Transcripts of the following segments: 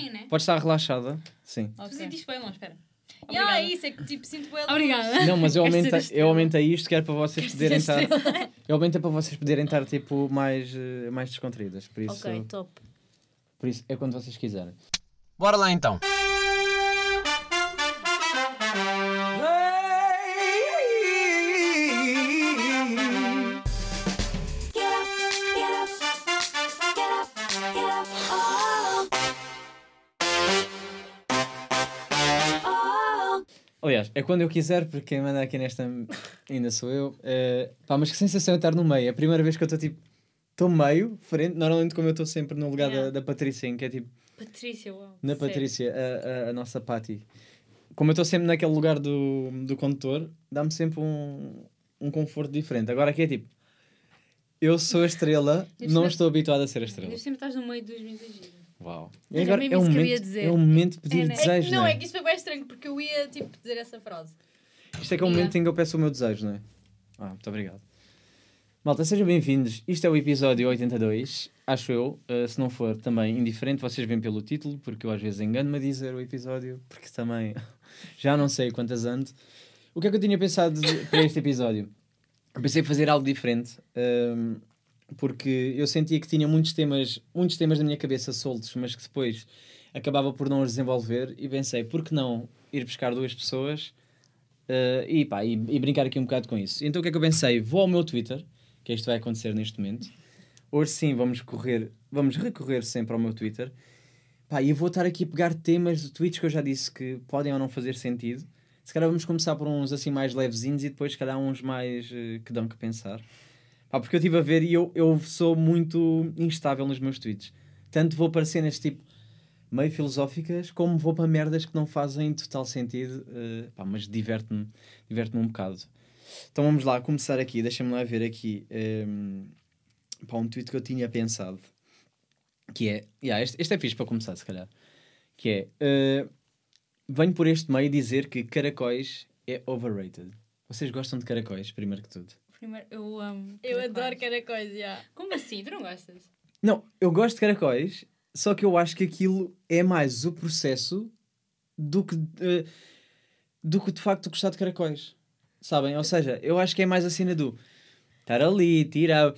Sim, né? Pode estar relaxada. Sim. Tu Ok. sentiste bem longe, espera. E ah, é isso, é que tipo, sinto bem Obrigada. Não, mas eu aumentei, a eu aumentei isto que era para vocês poderem estar. Eu aumentei para vocês poderem estar tipo mais, mais descontraídas. Por isso, Ok, top. por isso é quando vocês quiserem. Bora lá então. Aliás, é quando eu quiser, porque quem manda aqui nesta ainda sou eu. Eh, pá, mas que sensação é estar no meio. É a primeira vez que eu estou tipo. Estou meio, frente, normalmente como eu estou sempre no lugar Yeah. da, da Patrícia, em que é tipo. Patrícia, uau. Na sério. Patrícia, a, a, a nossa Patti. Como eu estou sempre naquele lugar do, do condutor, dá-me sempre um, um conforto diferente. Agora aqui é tipo. Eu sou a estrela, não estou habituado a ser a estrela. Ainda sempre estás no meio dos meus agir. Uau. É agora é, que eu momento, ia dizer. é o momento de pedir É, né? É não, não é? é que isto foi bem estranho porque eu ia tipo dizer essa frase. Isto é que é o momento em que eu peço o meu desejo, não é? Ah, muito obrigado. Malta, sejam bem-vindos. Isto é o episódio 82, acho eu. Uh, se não for também indiferente, vocês veem pelo título, porque eu às vezes engano-me a dizer o episódio, porque também já não sei quantas ando. O que é que eu tinha pensado para este episódio? Eu pensei em fazer algo diferente, um, porque eu sentia que tinha muitos temas, muitos temas na minha cabeça soltos, mas que depois acabava por não os desenvolver e pensei, por que não ir buscar duas pessoas Uh, e, pá, e, e brincar aqui um bocado com isso. Então o que é que eu pensei? Vou ao meu Twitter, que isto vai acontecer neste momento. Hoje sim vamos correr, vamos recorrer sempre ao meu Twitter. Pá, e vou estar aqui a pegar temas de tweets que eu já disse que podem ou não fazer sentido. Se calhar vamos começar por uns assim mais levezinhos e depois se calhar uns mais eh, que dão que pensar. Pá, porque eu estive a ver e eu, eu sou muito instável nos meus tweets. Tanto vou para cenas tipo meio filosóficas, como vou para merdas que não fazem total sentido, eh, pá, mas diverte-me diverte um bocado. Então vamos lá, começar aqui, deixa-me lá ver aqui um, pá, um tweet que eu tinha pensado, que é, yeah, este, este é fixe para começar se calhar, que é, eh, venho por este meio dizer que caracóis é overrated. Vocês gostam de caracóis, primeiro que tudo? Primeiro, eu amo. Eu caracóis. adoro cada coisa, já. Como assim? Tu não gostas? Não, eu gosto de caracóis, só que eu acho que aquilo é mais o processo do que, eh, do que de facto gostar de caracóis. Sabem? Ou seja, eu acho que é mais a cena do estar ali, tirar,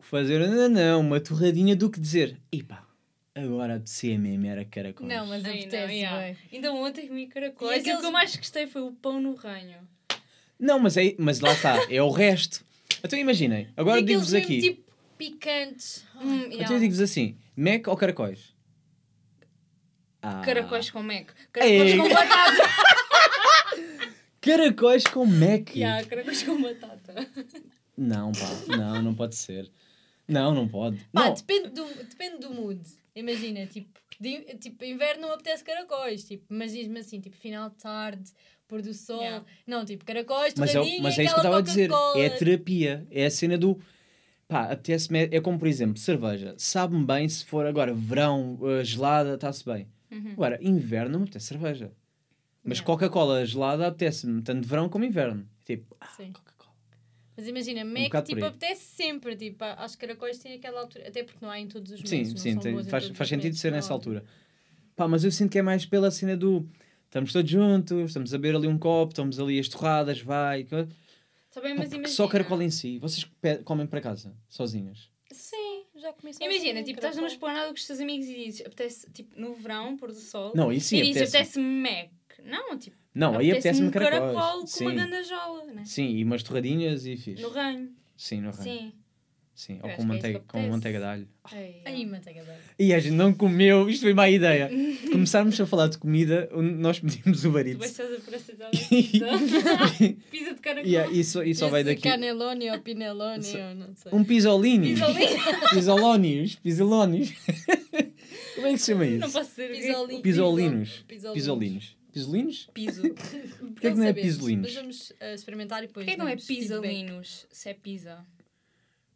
fazer não, não, uma torradinha do que dizer, epá, agora apetecia mesmo era caracóis. Não, mas Ai, apetece, não, yeah. Ainda ontem comi caracóis E e, aqueles- o que eu mais gostei foi o pão no ranho. Não, mas, é, mas lá está, é o resto. Então imaginem, agora E aqueles digo-vos mesmo, aqui, tipo picantes. Hum, então yeah. eu digo-vos assim, Mac ou caracóis? Ah. Caracóis com Mac. Caracóis Ei. com batata. Caracóis com Mac? yeah, caracóis com batata. Não, pá, não, não pode ser. Não, não pode. Pá, não. depende do, depende do mood. Imagina, tipo, de, tipo, inverno não apetece caracóis, tipo, mas diz-me assim, tipo, final de tarde, pôr do sol. Yeah. Não, tipo, caracóis, Mas é, o- torradinha mas é isso que eu aquela estava a dizer. Coca-Cola. É a terapia. É a cena do. Pá, apetece-me. É como, por exemplo, cerveja. Sabe-me bem se for agora verão, eh, gelada, está-se bem. Uhum. Agora, inverno me apetece cerveja. Mas Yeah. Coca-Cola gelada apetece-me, tanto verão como inverno. Tipo, ah, Sim. Coca-Cola. Mas imagina, Mac, por tipo, apetece sempre, tipo, aos caracóis tem aquela altura, até porque não há em todos os Sim, meses, sim, são tem- faz, faz sentido meses, ser não, nessa altura. Pá, mas eu sinto que é mais pela cena do. Estamos todos juntos, estamos a beber ali um copo, estamos ali as torradas, vai. Tá bem, mas imagina. só caracol em si. Vocês comem para casa, sozinhas. Sim, já começou Imagina, tipo, estás numa esplanada com os teus amigos e dizes, apetece, tipo, no verão, pôr do sol. Não, isso sim, e dizes, apetece. apetece-me Mac. Não, tipo, Não, aí apetece-me um caracol caracóis. com Sim. uma gandajola, né? Sim, e umas torradinhas e fixe. No ranho. Sim, no ranho. Sim. Sim, ou com é manteiga, isso com manteiga de alho. Aí, manteiga de alho. E a gente não comeu, isto foi má ideia. Começarmos a falar de comida, nós pedimos o Tu barito. vais fazer por essa pizza. pizza de caracol. Yeah, e só, e só vai daqui. Canelone ou Pinelone, Só- eu não sei. Um pisolini. Pisolónios. Pisolónios. Como é que se chama Não isso? posso ser Pisoli- Pisolinos. Pisolinos. Pisolinos. Pisolinos? Piso. Porquê que não é pisolinos? Mas vamos eh, experimentar e depois. Porquê que não é pisolinos se é pizza?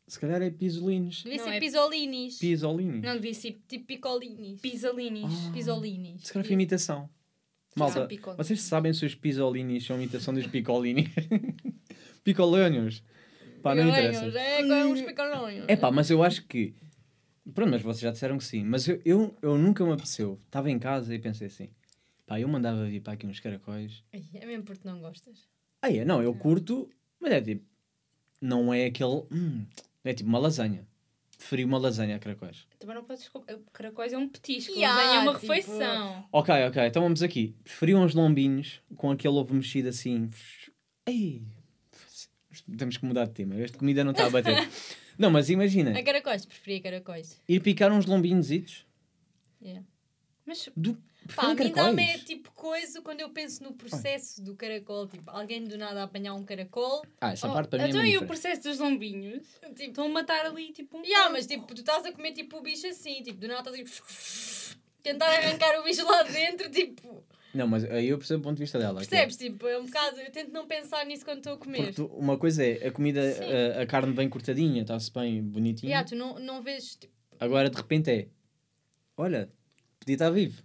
Se calhar é pisolinos. Devia Não, ser é- pisolinis. Pisolinis. Não devia ser Tipo picolinis. pisolinis. Ah. Pisolinis. Se calhar foi imitação. Malta, vocês sabem se os pisolinis são imitação dos picolini? Picolónios. Pá, não interessa. É, com uns picolonhos. É pá, mas eu acho que Pronto, mas vocês já disseram que sim. Mas eu, eu, eu nunca me apeteceu. Estava em casa e pensei assim: pá, eu mandava vir para aqui uns caracóis. É mesmo porque não gostas. Ah, é? Não, eu curto, mas é tipo. Não é aquele. Hum, é tipo uma lasanha. Preferi uma lasanha a caracóis. Também não podes. Caracóis é um petisco. Yeah, lasanha é uma tipo- refeição. Ok, ok, então vamos aqui. Preferi uns lombinhos com aquele ovo mexido assim. Ei! Temos que mudar de tema. Esta comida não está a bater. não, mas imagina, A caracóis, preferia caracóis. ir picar uns lombinhos Yeah. Mas do. Pá, a mim dá-me é tipo coisa quando eu penso no processo do caracol. Tipo, alguém do nada a apanhar um caracol. Ah, essa Oh, parte para mim então é e muito o processo dos lombinhos? Tipo, Estão a matar ali tipo um. yeah, mas tipo, tu estás a comer tipo o bicho assim. Tipo, do nada estás tipo. Tentar arrancar o bicho lá de dentro, tipo. Não, mas aí eu percebo o ponto de vista dela. que é- Percebes? Tipo, é um bocado. Eu tento não pensar nisso quando estou a comer. Porque tu- uma coisa é a comida, a, a carne bem cortadinha, está-se bem bonitinha. Yeah, tu não, não vês. Tipo, Agora de repente é: olha, podia estar vivo.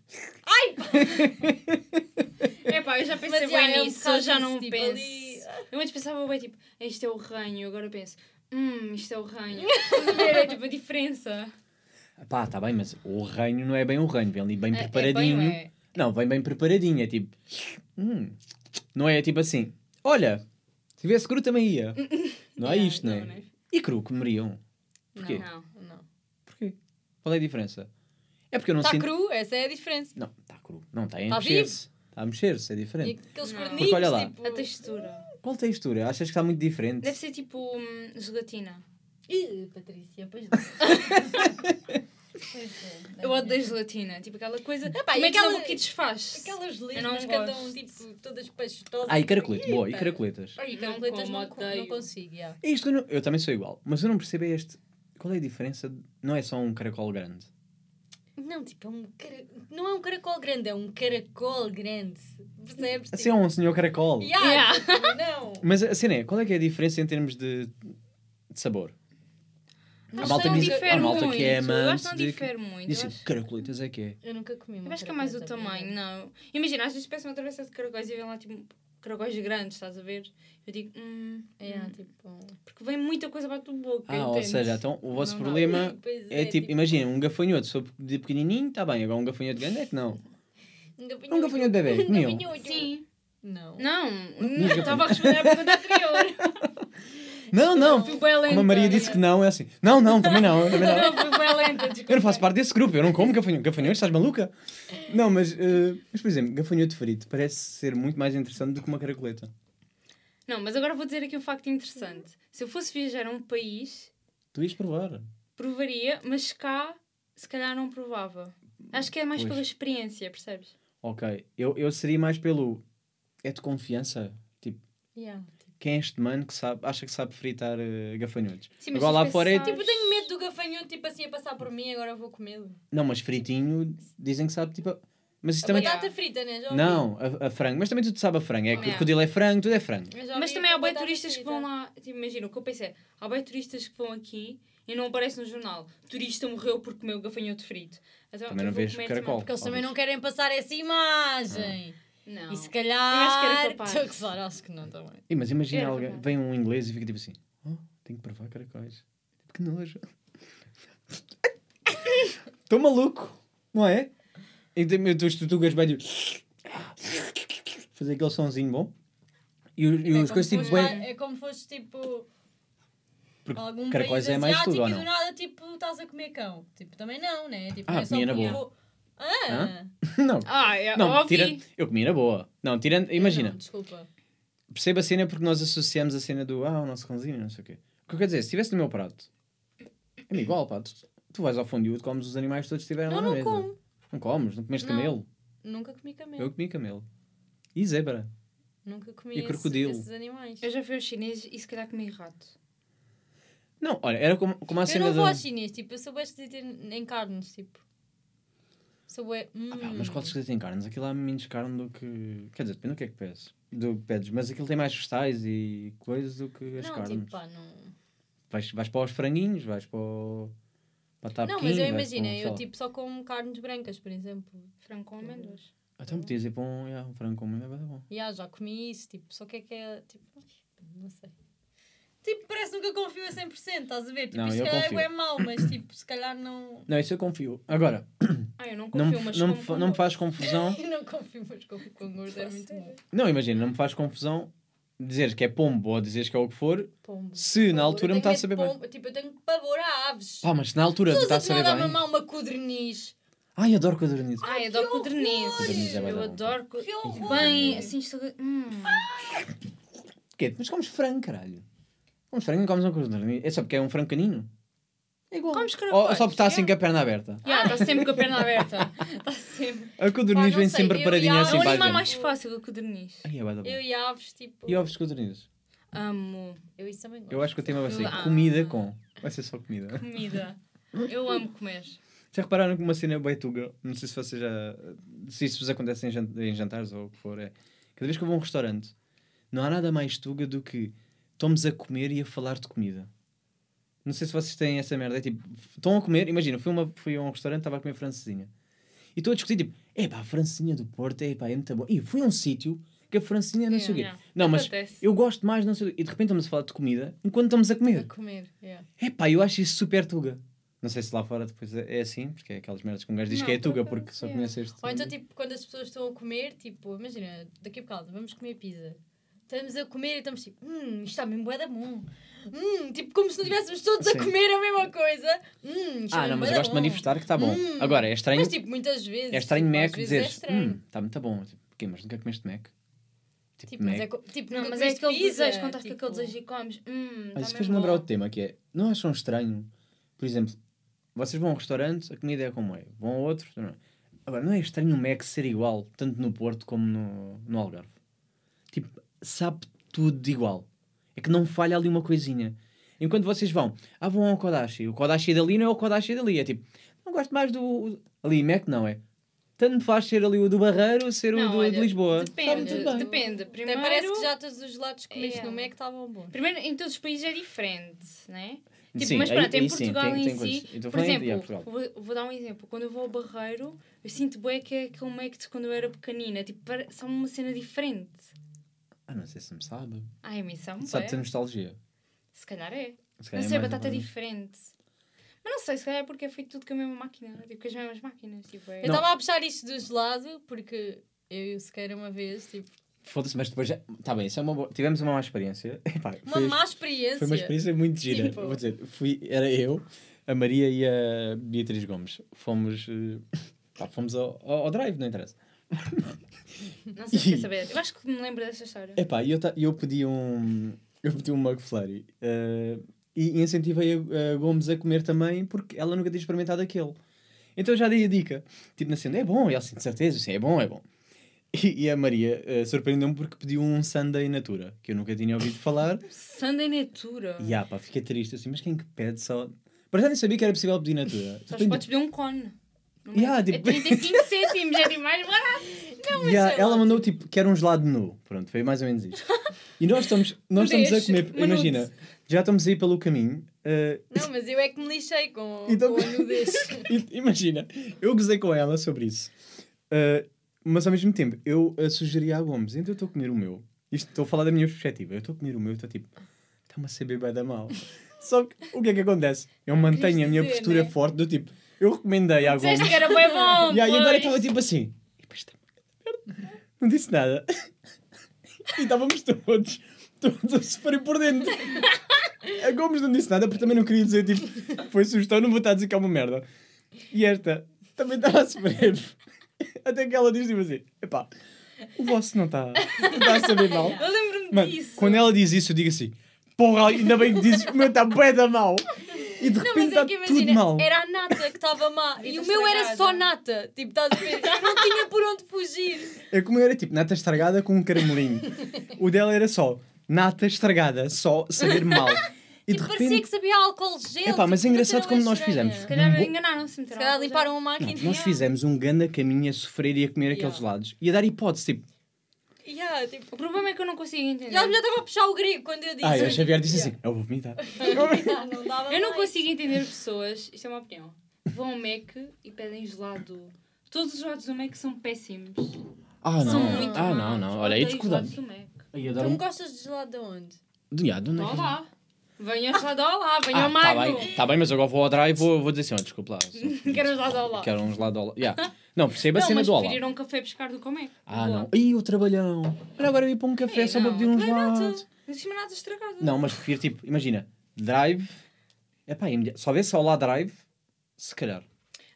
É pá, eu já pensei Mas, bem é um nisso, eu já não tipo, penso. ali- Eu antes pensava bem tipo, este é o ranho, agora penso, hum, isto é o ranho. Estás a ver? É tipo a diferença. Pá, está bem, mas o reino não é bem o reino, vem ali bem É- é preparadinho. bem, é. Não, vem bem preparadinho, é tipo. hum. Não é tipo assim: olha, se tivesse cru também ia. Não é isto, não é? não é? E cru comeriam. Porquê? Não. não. Porquê? Qual é a diferença? É porque eu não Está sinto. cru, essa é a diferença. Não, está cru. Não, está a Tá mexer-se. Está a mexer-se, é E diferente. aqueles Não. corninhos, olha lá. tipo. A textura. Qual textura? Achas que está muito diferente? Deve ser tipo hum, gelatina. Ih, Patrícia, pois não. É, Eu odeio gelatina. Tipo aquela coisa. Epá, como e é que ela aquela- boca desfaz? Aquelas não que andam tipo todas pastosas. Ah, e caracolete. Boa, e caracoletas. E não caracoletas como, não, odeio. não consigo, yeah. É isto que eu, não- eu também sou igual. Mas eu não percebo este. Qual é a diferença? Não é só um caracol grande. Não, tipo, é um cara... não é um caracol grande, é um caracol grande. Percebes? Assim é um senhor caracol. Yeah, Yeah. tipo, não. Mas a cena é, qual é que é a diferença em termos de, de sabor? Acho A malta que não diz- difere a malta muito. que é Eu acho que amante não de- difere muito. Assim, acho- caracoletas é que é. Eu nunca comi uma Eu acho que é mais o tamanho, não. Imagina, às vezes peço uma travessa de caracóis e vem lá tipo caracóis grandes, estás a ver? Eu digo, hum, É, hum. tipo... porque vem muita coisa para a tua boca. Ah, ou entendes? seja, então o vosso Não problema Pois é tipo, imagina, um gafanhoto, de pequenininho, está bem, agora um gafanhoto grande é que não. Um Um gafanhoto bebê, comiam. Sim. Não. Não, Não, não, estava a responder à pergunta anterior. Não, não. Como a Maria disse que não, é assim. Não, não, também não. Também não. Desculpa. Eu não faço parte desse grupo, eu não como gafanhoto. Gafanhoto, estás maluca? Não, mas, eh, mas por exemplo, gafanhoto frito parece ser muito mais interessante do que uma caracoleta. Não, mas agora vou dizer aqui um facto interessante. Se eu fosse viajar a um país, Tu ias provar. provaria, mas cá, se calhar não provava. Acho que é mais Pois. pela experiência, percebes? Ok, eu, eu seria mais pelo. É de confiança? Tipo, Yeah, tipo. Quem é este mano que sabe, acha que sabe fritar eh, gafanhotos? Sim, mas Agora lá fora é tipo. Tipo, tenho medo do gafanhoto, tipo assim, a passar por mim, agora vou comê-lo. Não, mas fritinho dizem que sabe tipo. Mas isso A também. batata frita, né? Não, a, a frango. Mas também tudo sabe a frango. É que Yeah. crocodilo é frango, tudo é frango. Mas ouvi também há bem turistas que frita. vão lá. Tipo, imagina, o que eu pensei é: há bem turistas que vão aqui e não aparece no jornal. Turista morreu por comer o gafanhoto frito. Então, Também não eu vou vês comer caracol. Porque eles também não querem passar essa imagem. Não. E se Eu calhar. acho que era capaz. Estou a gozar, acho que não também. Ih, mas imagina Era alguém, capaz. vem um inglês e fica tipo assim: oh, tenho que provar caracóis. Tipo, que nojo. Estou maluco, não é? E tem- eu- os tutugas bem tipo, fazer aquele sonzinho bom. E, o- e É os como coisas tipo, bem. É como foste tipo. Porque algum caracóis país é mais asiático tudo, ou e não? do nada, tipo, estás a comer cão. Tipo, também não, né? Tipo, Ah, não é só comia na porque boa. vou- Ah! não, Ah, é, não, ouvi. tirando, eu comia na boa. Não, tirando, imagina, Não, desculpa. perceba a cena porque nós associamos a cena do ah, o nosso cãozinho, não sei o quê. O que eu quero dizer, se estivesse no meu prato, é igual, pá. Tu, tu vais ao fondue, tu comes os animais todos que estiverem Não, lá na não mesa. como. Não comes, não comeste Não. camelo. Nunca comi camelo. Eu comi camelo. E zebra. Nunca comi E esse- crocodilo. esses animais. Eu já fui aos chineses e se calhar comi rato. Não, olha, era como, como a Eu cena não vou da. aos chinês, tipo, eu sou em, em carnes, tipo. Sou bué- hum. Ah, pá, mas qual esquisito tem carnes? Aquilo há menos carne do que. Quer dizer, depende do que é que pedes. Do que pedes, mas aquilo tem mais vegetais e coisas do que as Não, carnes. tipo, pá, não. Vais, vais para os franguinhos, vais para o. Para a Não, mas eu imagino, um, eu tipo só como carnes brancas, por exemplo. Frango com amêndoas. Então podias ir para um, yeah, um frango com muito é bom. Já, já comi isso, tipo, só que é que é, tipo, não sei. Tipo, parece nunca confio a 100%, estás a ver? Tipo, Não, isto eu se calhar confio. é mau, mas tipo, se calhar não. Não, isso eu confio. Agora, Ah, eu não não, confio, me- mas não, me com não me faz confusão. Eu não confio, mas confio com gosto, é muito bom. Não, imagina, não me faz confusão dizeres que é pombo ou dizeres que é o que for, Pombo. se na Pombo. altura Eu me está a saber de bem. pombo. Tipo, eu tenho pavor a aves. Pá, mas se na altura me está a saber bem. mamar uma codorniz. Ai, adoro codorniz. Ai, adoro codorniz. Codorniz é Eu adoro. co- Que horror. Bem, assim, estou... Hum. Quê? Mas comes frango, caralho. Comes frango e comes um codorniz. É só porque é um frango canino? É igual. Comes Ou caracóis, só porque está assim com a perna aberta. Yeah, está sempre com a perna aberta. Está sempre. A codorniz Pá, não vem sei, sempre eu paradinha e a- É assim o animal mais fácil, o codorniz. Ai, é. Eu e aves, tipo. E ovos de codorniz? Amo Eu isso também gosto. Eu acho que o tema vai ser Ah. comida com. Vai ser só comida. comida. Eu amo comer. Já repararam que uma cena bem tuga, não sei se vocês já. se isso vos acontece em jantares ou o que for, é. Cada vez que eu vou a um restaurante, não há nada mais tuga do que estamos a comer e a falar de comida. Não sei se vocês têm essa merda. É tipo, estão a comer, imagina, fui, uma, fui a um restaurante, estava a comer francesinha. E estou a discutir, tipo, é pá, a francesinha do Porto, é pá, é muito bom. E fui a um sítio que a francesinha não sei o quê. Yeah. Não, mas Acontece. eu gosto mais, não sei o quê. E de repente estamos a falar de comida enquanto estamos a comer. A comer, yeah. É pá, eu acho isso super tuga. Não sei se lá fora depois é é assim, porque é aquelas merdas que um gajo diz Não, que é tuga porque só é. conhece este. Ou então, tipo, quando as pessoas estão a comer, tipo, imagina, daqui a bocado, vamos comer pizza. Estamos a comer e estamos tipo, hum, isto está mesmo bué da bom. Hum, tipo, como se não estivéssemos todos Sim. a comer a mesma coisa. Hum, isto Ah, não, mas eu gosto de bom. manifestar que está bom. Hum. Agora, é estranho, Mas, tipo, muitas vezes. é estranho tipo, Mac dizer é estranho. hum, está muito bom. Tipo, quê, mas nunca comeste Mac? Tipo, Tipo, mas Mac. é, tipo, Não, mas é aquele pizza, desejo, com tipo, aquele desejo e comes. Hum, Ah, tá isso fez-me lembrar outro tema que é, não acham estranho, por exemplo, vocês vão a um restaurante, a comida é como é, vão a outro, não é? Agora, não é estranho o Mac ser igual, tanto no Porto como no, no Algarve? Tipo, sabe tudo de igual. É que não falha ali uma coisinha. Enquanto vocês vão, ah, vão ao Kodashi, o Kodashi dali não é o Kodashi dali, é tipo, não gosto mais do... Ali, Mac não é. Tanto me faz ser ali o do Barreiro, ser o Não, do, olha, de Lisboa. Depende, bem. depende. Até Primeiro, parece que já todos os gelados que comeste Yeah. no Mac estavam bons. primeiro, em todos os países é diferente, né? Tipo, Sim, mas pronto, aí em sim, Portugal tem- em tem si, por exemplo, Portugal. vou, vou dar um exemplo. Quando eu vou ao Barreiro, eu sinto bem que é aquele Mac de quando eu era pequenina. Tipo, são uma cena diferente. Ah, não sei se me sabe. Ai, a missão, Sabe é. ter nostalgia. Se calhar é. Se calhar Não é sei, mais batata é diferente. Mas não sei, se calhar é porque é feito tudo com a mesma máquina. Tipo, com as mesmas máquinas. Tipo, é... Eu estava a puxar isto do gelado porque eu e o Sequeira uma vez, tipo, Foda-se, mas depois já. Tá bem, isso é uma boa. Tivemos uma má experiência. Epá, uma foi, má experiência. foi uma experiência muito gira. Tipo- Vou dizer, fui, era eu, a Maria e a Beatriz Gomes. Fomos. eh, pá, fomos ao, ao, ao drive, não interessa. Não sei se quer saber. Eu acho que me lembro dessa história. Epá, eu, ta- eu pedi um. Eu pedi um McFlurry. eh, e incentivei a, a Gomes a comer também porque ela nunca tinha experimentado aquele. Então eu já dei a dica. Tipo, na cena, é bom. E ela assim, de certeza, sim, é bom, é bom. E, e a Maria eh, surpreendeu-me porque pediu um Sunday Natura, que eu nunca tinha ouvido falar. Sunday Natura. E ah, pá, fiquei triste assim, mas quem que pede só. Para já nem sabia que era possível pedir Natura. Só podes pedir um cone. É? Yeah, É tipo- 35 cêntimos, é tipo mais barato. E ah, sei ela mandou tipo, quer um gelado nu. Pronto, foi mais ou menos isto. E nós estamos, nós estamos a comer, minuto. imagina, já estamos a ir pelo caminho. eh, Não, mas eu é que me lixei com, Então- com a nudez. I- Imagina, eu gozei com ela sobre isso. Uh, mas ao mesmo tempo, eu uh, sugeri à Gomes, então eu estou a comer o meu. Isto estou a falar da minha perspectiva. Eu estou a comer o meu e estou tipo, está-me a saber bem da mal. Só que o que é que acontece? Eu mantenho a minha dizer, postura né? forte do tipo, eu recomendei à Gomes. Disseste que era bem bom. E aí agora estava tipo assim, "E pá, isto é uma merda." Não disse nada. E estávamos todos, todos a sofrer por dentro. A Gomes não disse nada porque também não queria dizer tipo, foi sugestão, não vou estar a dizer que é uma merda. E esta também estava a sofrer. Até que ela diz tipo assim: epá, o vosso não está não está a saber mal. Eu lembro-me disso. quando ela diz isso, eu digo assim: porra, ainda bem que dizes que o meu está bué da mal. E de Não, repente mas é está que tudo imagina, mal. era a nata que estava má e Vida o meu era só nata. Tipo, estás a ver? Eu não tinha por onde fugir. É como era tipo nata estragada com um caramelinho. o dela era só nata estragada, só saber mal. E de Tipo, parecia repente. que sabia álcool gel. Epá, mas é tipo, engraçado como nós estranha. fizemos. Se calhar Um enganaram-se. Se calhar limparam a máquina. Não, nós fizemos um ganda caminho a sofrer e a comer aqueles Yeah. lados. E a dar hipótese, tipo. Yeah, tipo, O problema é que eu não consigo entender. e ela já estava a puxar o grego quando eu disse. Ah, e a Xavier disse Yeah. assim: Eu vou vomitar. Ah, não dava Eu não mais. consigo entender pessoas, isto é uma opinião, vão ao Mac e pedem gelado. Todos os gelados do Mac são péssimos. Ah, São não. muito Ah, maus. não, não. Olha, aí Odeio discordamos. gelados do Mac. Aí Tu adoro. não gostas de gelado de onde? Do, yeah, de onde é Não que- lá. Venham gelado ao lá, venham Ah, ao tá bem, tá bem, mas agora vou ao drive e vou, vou dizer assim, ó, desculpa lá. Quero um gelado ao lá. Quero um gelado ao lá. Yeah. Não, perceba a Não, cena mas do ir a um café buscar do Comé. Ah, não. Ih, o trabalhão. Olha, agora eu ia para um café Ei, só para não, pedir não é nada. gelado. Não cima nada estragado. Não, mas prefiro tipo, imagina, drive. É pá, se houvesse ao lá drive, se calhar.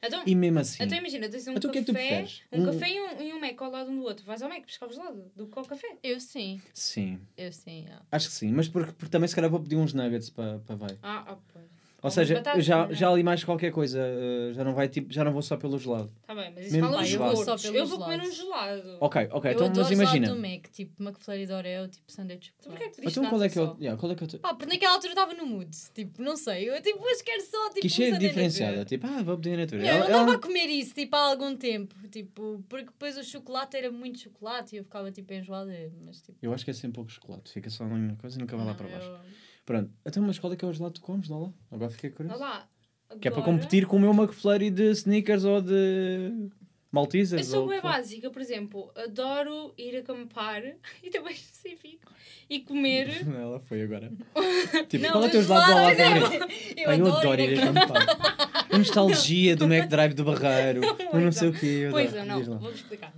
Então, E mesmo assim. então imagina, tens um Então que é café, um, Um- café e um, e um Mac ao lado um do outro. Vais ao Mac buscar o gelado do que ao café. Eu sim, Sim, eu sim. ah. acho que sim. Mas porque, porque também se calhar vou pedir uns nuggets para para vai. Ah, ah pois. Ou seja, batatas, já, é? já ali mais qualquer coisa. eh, já não vai tipo, já não vou só pelo gelado. Tá bem, mas isso Mesmo fala. Eu vou só Eu pelos vou comer um gelado. Ok, ok, eu então adoro mas imagina. do Mac, tipo McFlurry de Oreo, tipo de Então porquê chocolate. que pediste Então qual é que eu. só? Yeah, qual é que eu Pá, porque naquela altura estava no mood, tipo, não sei, eu tipo, hoje quero só, tipo, Quis um ser diferenciada. Tipo, ah, vou pedir a natura. Não, eu ela- a comer isso, tipo, há algum tempo, tipo, porque depois o chocolate era muito chocolate e eu ficava, tipo, enjoada, mas, tipo... Eu acho que é sempre pouco chocolate. Fica só uma coisa e nunca vai lá não, para baixo. Pronto. Então, mas qual é que é o gelado que tu comes? Dá lá. Agora fiquei curioso. lá. Que é para competir com o meu McFlurry de sneakers ou de Maltesers. Eu sou ou bem básica, por exemplo, adoro ir acampar, e também específico, e comer. Ela foi agora. Tipo, Não, qual é o eu teu gelado do gelado, Olá favorito? Eu eu adoro ir acampar. A nostalgia do McDrive do Barreiro. Eu não sei o quê. Pois é, não, vou-vos explicar.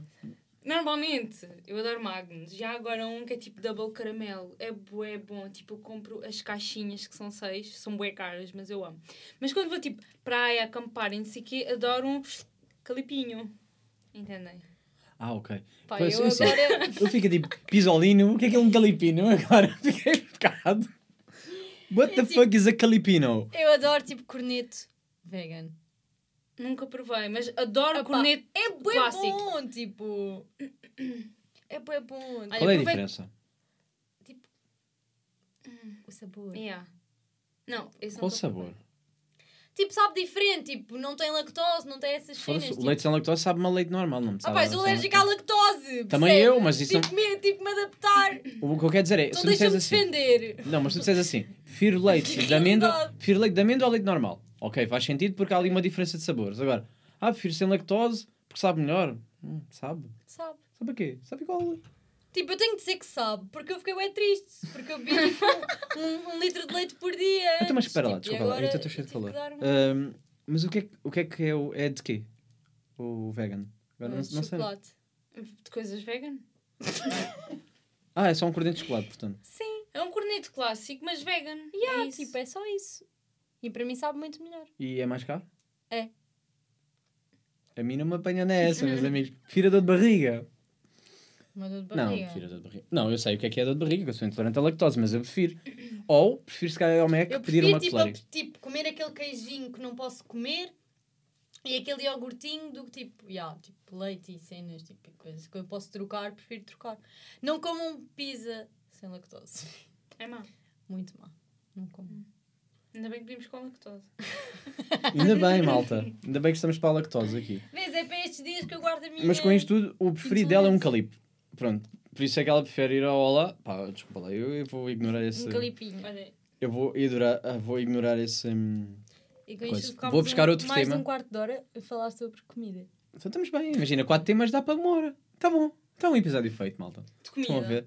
Normalmente, eu adoro Magnus. Já agora um que é tipo double caramelo. É bué bom. Tipo, eu compro as caixinhas que são seis. São bué caras, mas eu amo. Mas quando vou tipo praia, acampar e não sei o quê, adoro um calipinho. Entendem? Ah, ok. Pá, Pois, eu eu sei. agora... Eu fico tipo, pisolino. O que é que é um calipino? Agora fiquei bocado. What the É tipo- fuck is a calipino? Eu adoro, tipo, corneto vegan. Nunca provei, mas adoro Opa, corneto. É bué Clássico. bom, tipo... É bué bom. Olha, Qual é a diferença? O sabor. Yeah. Não, esse Qual o nunca sabor? provei. Tipo, sabe diferente, tipo, não tem lactose, não tem essas cenas. Foda-se, Tipo... O leite sem lactose sabe-me a leite normal, não me Ah, sabe. pá, a- sou sabe- alérgica à lactose. Também percebe? eu, mas isso que, tive que me adaptar. O que eu quero dizer é, Então se me disseres deixa-me assim, defender. Não, mas tu disseres assim, prefiro leite de amêndoa, prefiro leite de amêndoa ou leite normal. Ok, faz sentido porque há ali uma diferença de sabores. Agora, ah, prefiro sem lactose porque sabe melhor. Hum, sabe? Sabe? Sabe o quê? Sabe igual. Tipo, eu tenho de dizer que sabe, porque eu fiquei bem triste. Porque eu bebi tipo, um, um litro de leite por dia. Então, mas espera lá, tipo, desculpa lá, eu agora estou cheio de calor. um- Ahm, mas o que, é, que- o que é que é, o, é de quê? O vegan? Agora não, de não sei. chocolate. De coisas vegan? Ah, é só um cornete de chocolate, portanto. Sim. É um corneto clássico, mas vegan. Yeah, é isso. tipo, é só isso. E para mim sabe muito melhor. E é mais caro? É. A mim não me apanha nessa, meus amigos. Prefiro a dor de barriga. Uma dor de Não, barriga. prefiro a dor de barriga. Não, eu sei o que é que é a dor de barriga, que eu sou intolerante à lactose, mas eu prefiro. Ou prefiro se calhar ao Mac Eu pedir prefiro, uma tipo, a- tipo, comer aquele queijinho que não posso comer e aquele iogurtinho do que, tipo, yeah, tipo, leite e cenas, tipo, coisas que eu posso trocar, prefiro trocar. Não como um pizza sem lactose. É má. Muito má. Não como. Ainda bem que vimos com lactose. Ainda bem, malta. Ainda bem que estamos para a lactose aqui. Vês, é para estes dias que eu guardo a minha... Mas com isto tudo, o preferido dela é um calipo. Pronto. Por isso é que ela prefere ir ao Olá. Pá, desculpa lá, eu, eu vou ignorar esse. Um calipinho. Olha, Eu vou, ignorar, ah, vou ignorar esse. hum, E com Coisa. isto ficámos Vou buscar um- outro mais tema. de um quarto de hora a falar sobre comida. Então estamos bem. Imagina, quatro temas dá para uma hora. Tá bom. Está um episódio feito, malta. de comida. Estão a ver?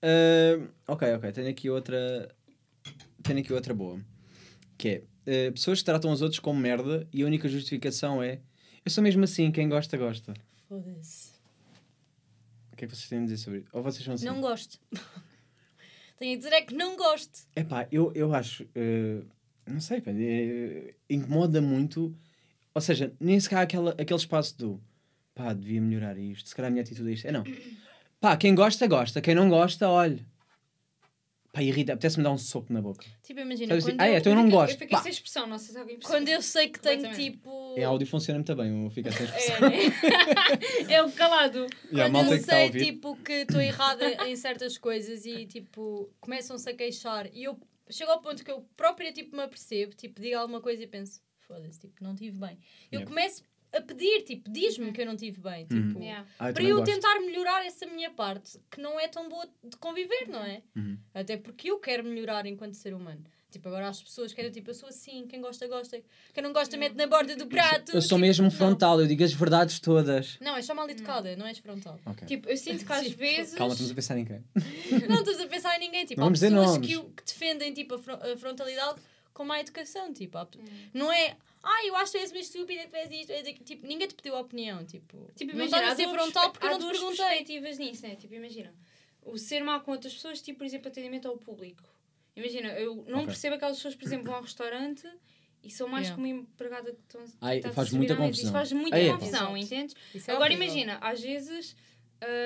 Ah, ok, ok. Tenho aqui outra. Tenho aqui outra boa. Que é: ah, pessoas que tratam os outros como merda e a única justificação é eu sou mesmo assim, quem gosta, gosta. Foda-se. O que é que vocês têm a dizer sobre isso? Ou vocês são assim? Não gosto. Tenho a dizer é que não gosto. Epá, eu, eu acho. eh, não sei, pá, eh, incomoda muito. Ou seja, nem sequer há aquela, aquele espaço do pá, devia melhorar isto, se calhar a minha atitude é isto. É não. Pá, quem gosta, gosta. Quem não gosta, olha. Pá, irrita, apetece-me dar um soco na boca. Tipo, imagina, assim, quando, ah, é, eu, então eu não fiquei- gosto. Eu fiquei Pá. sem expressão, não sei se alguém percebeu. quando eu sei que tenho tipo... Em áudio funciona muito bem, o ficar sem expressão. É, né? é o calado. E a Quando eu a sei, tipo, que estou errada em certas coisas e, tipo, começam-se a queixar e eu chego ao ponto que eu própria, tipo, me apercebo, tipo, digo alguma coisa e penso, foda-se, tipo, não tive bem. Eu Yep. começo a pedir, tipo, diz-me que eu não tive bem, Uhum. tipo... Yeah. Ah, eu Para eu gosto. tentar melhorar essa minha parte, que não é tão boa de conviver, não é? Uhum. Até porque eu quero melhorar enquanto ser humano. Tipo, agora as pessoas querem, tipo, eu sou assim, quem gosta, gosta. Quem não gosta, mete na borda do prato. Eu sou tipo, mesmo não. frontal, eu digo as verdades todas. Não, é só mal educada, não és frontal. Ok. Tipo, eu sinto que às Sim. vezes. Calma, estamos a pensar em quem? Não estás a pensar em ninguém. Tipo, Não há pessoas que, que defendem tipo, a, fron- a frontalidade com má educação. Tipo, há Hum. não é. Ah, eu acho que tu és uma estúpida, tu és isto, és aquilo." Tipo, ninguém te pediu a opinião. Tipo, Tipo, não imagina, estás há a ser frontal porque há não te duas perguntei. perspectivas nisso, né? Tipo, imagina, o ser mau com outras pessoas, tipo, por exemplo, atendimento ao público. Imagina, eu não Ok. percebo aquelas pessoas, por exemplo, vão ao restaurante e são mais Yeah. como uma empregada que estão Ai, a faz muita confusão. Isso faz muita Ai, é. confusão, Exato. entendes? É Agora imagina, às vezes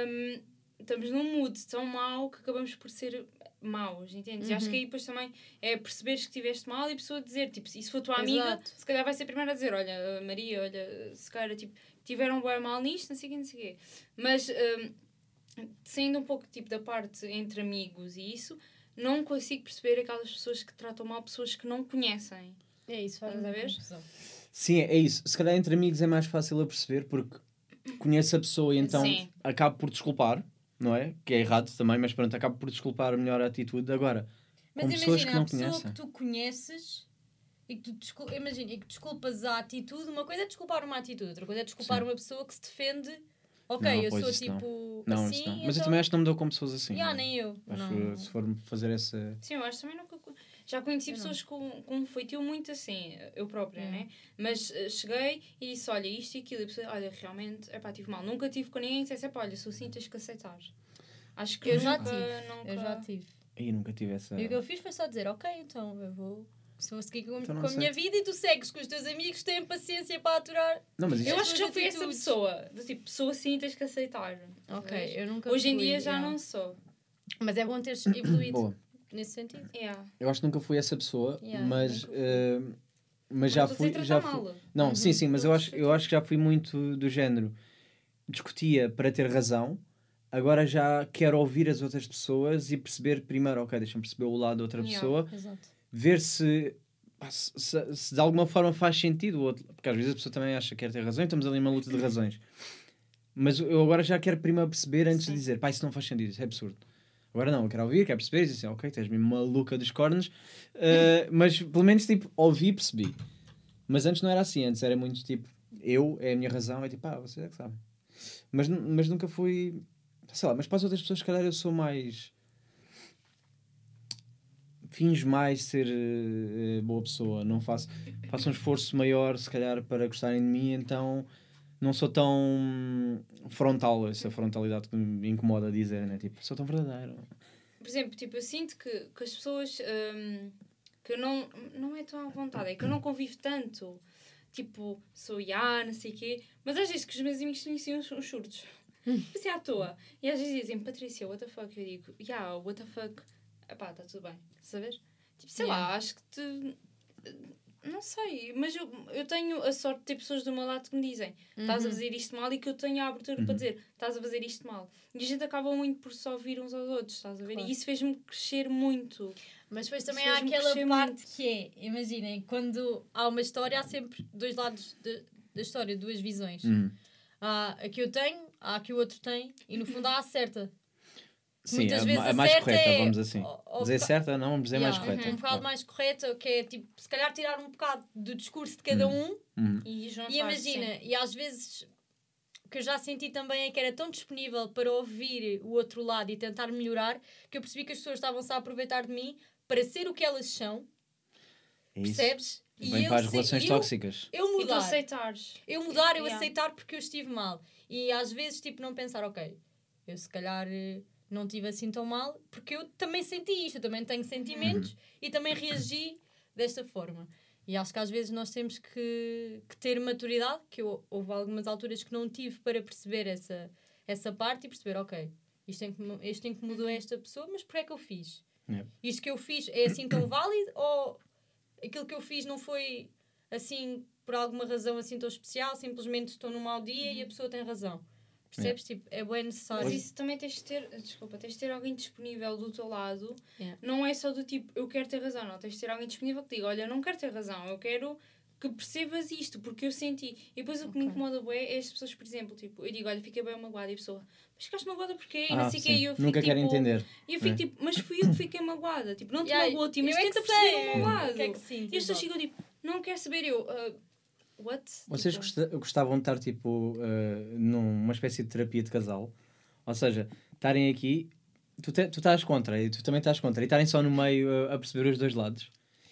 hum, estamos num mood tão mau que acabamos por ser maus, entendes? E acho Uhum. que aí depois também é perceberes que estiveste mal e a pessoa dizer, tipo, e se for tua amiga, Exato. se calhar vai ser a primeira a dizer, olha, Maria, olha, se calhar, tipo, tiveram bem mal nisto, não sei o quê, não sei o quê. Mas, hum, saindo um pouco, tipo, da parte entre amigos e isso, não consigo perceber aquelas pessoas que tratam mal pessoas que não conhecem. É isso, faz Estás a ver? Sim, é isso. Se calhar entre amigos é mais fácil a perceber porque conheço a pessoa e então Sim. acabo por desculpar, não é? Que é errado também, mas pronto, acabo por desculpar a melhor atitude. Agora, Mas com pessoas imagina, que não a pessoa conhecem. que tu conheces e que tu descul... imagina, e que desculpas a atitude, uma coisa é desculpar uma atitude, outra coisa é desculpar Sim. uma pessoa que se defende. Ok, Não, eu sou isso não. tipo Não, assim. não. Mas então... eu também acho que não me dou com pessoas assim. Yeah, não é? nem eu. Acho que se for fazer essa. Sim, eu acho também nunca. Já conheci Eu não. pessoas com, com um feitio muito assim, eu própria, É. né? Mas eh, cheguei e disse: olha, isto e aquilo. E a pessoa, olha, realmente, é pá, tive mal. Nunca tive com ninguém que dissesse: "Epá, olha, sou assim, tens que aceitar. Acho que Eu já nunca, tive, Nunca... Eu já tive. Aí nunca tive essa. E o que eu fiz foi só dizer, ok, então eu vou. Se vou seguir com, Então com a minha vida e tu segues com os teus amigos têm paciência para aturar. Não, mas isso. Eu acho que já fui essa pessoa. Do tipo, sou assim, tens que aceitar. Ok, eu nunca Hoje em dia já não sou. Mas é bom teres evoluído Boa. Nesse sentido. Yeah. Eu acho que nunca fui essa pessoa, Yeah, mas. eh, mas já fui. Já fui... Não, Uhum. sim, sim, mas eu acho, eu acho que já fui muito do género. Discutia para ter razão, agora já quero ouvir as outras pessoas e perceber primeiro, ok, deixa-me perceber o lado da outra Yeah. pessoa, Exato. ver se, se, se- se de alguma forma faz sentido, o outro, porque às vezes a pessoa também acha que quer ter razão e estamos ali numa luta de razões. Mas eu agora já quero primeiro perceber antes Sim. de dizer, pá, isso não faz sentido, isso é absurdo. Agora não, eu quero ouvir, quero perceber e assim, ok, tens mesmo maluca dos cornos, eh, mas pelo menos tipo, ouvi e percebi. Mas antes não era assim, antes era muito tipo, eu é a minha razão, é tipo, ah, vocês é que sabem. Mas, mas nunca fui, sei lá, mas para as outras pessoas, se calhar eu sou mais. Finjo mais ser eh, boa pessoa, não faço, faço um esforço maior, se calhar, para gostarem de mim, então não sou tão frontal, essa frontalidade que me incomoda dizer, né? Tipo, sou tão verdadeiro. Por exemplo, tipo, eu sinto que, que as pessoas hum, que eu não, não é tão à vontade, é que eu não convivo tanto. Tipo, sou ya, não sei o quê, mas às vezes que os meus amigos assim uns, uns surtos. Assim à toa. E às vezes dizem, Patrícia, what the fuck? Eu digo, yeah, what the fuck? Epá, está tudo bem, sabes? Tipo, sei lá, Yeah. acho que te. Não sei, mas eu, eu tenho a sorte de ter pessoas do meu lado que me dizem estás a Uhum. fazer isto mal e que eu tenho a abertura para Uhum. dizer estás a fazer isto mal. E a gente acaba muito por só ouvir uns aos outros, estás a ver? Claro. E isso fez-me crescer muito. Mas depois também há aquela parte que é, imaginem, quando há uma história, há sempre dois lados de- da história, duas visões. Hum. Há a que eu tenho, há a que o outro tem, e no fundo há a certa. Sim, Muitas a, vezes ma- a a mais correta, é- vamos assim. ou- ou dizer certa, não, vamos dizer mais Yeah, correta. Um bocado Claro. mais correta, que é tipo, se calhar tirar um bocado do discurso de cada um Uhum. E juntar, E imagina, e às vezes o que eu já senti também é que era tão disponível para ouvir o outro lado e tentar melhorar que eu percebi que as pessoas estavam-se a aproveitar de mim para ser o que elas são, É isso. percebes? Vem eu para as relações eu, tóxicas. Eu E tu mudar. aceitares. Eu mudar, eu Yeah. aceitar porque eu estive mal. E às vezes, tipo, não pensar, ok, eu se calhar eh, não tive assim tão mal, porque eu também senti isto, eu também tenho sentimentos e também reagi desta forma. E acho que às vezes nós temos que, que ter maturidade, que eu, houve algumas alturas que não tive para perceber essa, essa parte e perceber, ok, isto, incomo- isto incomodou esta pessoa, mas porquê é que eu fiz? Yeah. Isto que eu fiz é assim tão válido ou aquilo que eu fiz não foi assim por alguma razão assim tão especial, simplesmente estou num mau dia e a pessoa tem razão. Percebes? Tipo, é bem necessário. Mas isso também tens de ter, desculpa, tens de ter alguém disponível do teu lado. Yeah. Não é só do tipo, eu quero ter razão, não. Tens de ter alguém disponível que diga, olha, eu não quero ter razão, eu quero que percebas isto, porque eu senti. E depois o que me Ok. incomoda bué é as pessoas, por exemplo, tipo, eu digo, olha, fiquei bem magoada e a pessoa, mas ficaste magoada porquê? E Ah, não sei o quê. sim. E eu fico, Nunca tipo, entender. E eu fico É. tipo, mas fui eu que fiquei magoada. Tipo, não te Yeah, magoou a ti, mas é tenta que perceber o meu lado. o que é que sinto, E as pessoas ficam tipo, não quero saber eu. ah, what? Vocês Tipo, gosta- gostavam de estar, tipo, uh, numa espécie de terapia de casal? Ou seja, estarem aqui, tu, te- tu estás contra e tu também estás contra, e estarem só no meio uh, a perceber os dois lados.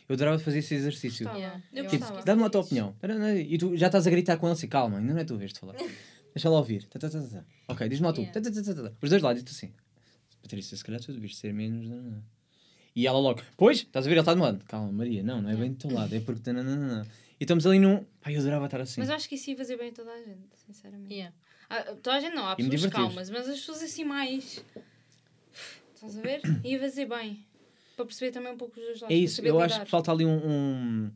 Eu adorava fazer esse exercício. Yeah, Tipo, dá-me lá a tua opinião. E tu já estás a gritar com ele assim, calma, ainda não é tu vez de falar. Deixa lá ouvir. Tá, tá, tá. Ok, diz-me lá tu. Yeah. Tá, tá, tá, tá, tá. Os dois lados, e tu assim. Patrícia, se calhar tu devias ser menos. não, não, não." E ela logo, pois, estás a ver, ele está do meu lado. Calma, Maria, não, não é bem do teu lado, é porque. não, não, não, não." E estamos ali num. Ai, eu adorava estar assim. Mas eu acho que isso ia fazer bem a toda a gente, sinceramente. Yeah. Ah, toda a gente não, há pessoas calmas, mas as pessoas assim mais. Estás a ver? Ia fazer bem. Para perceber também um pouco os dois lados. É isso, eu acho lidar. que falta ali um, um-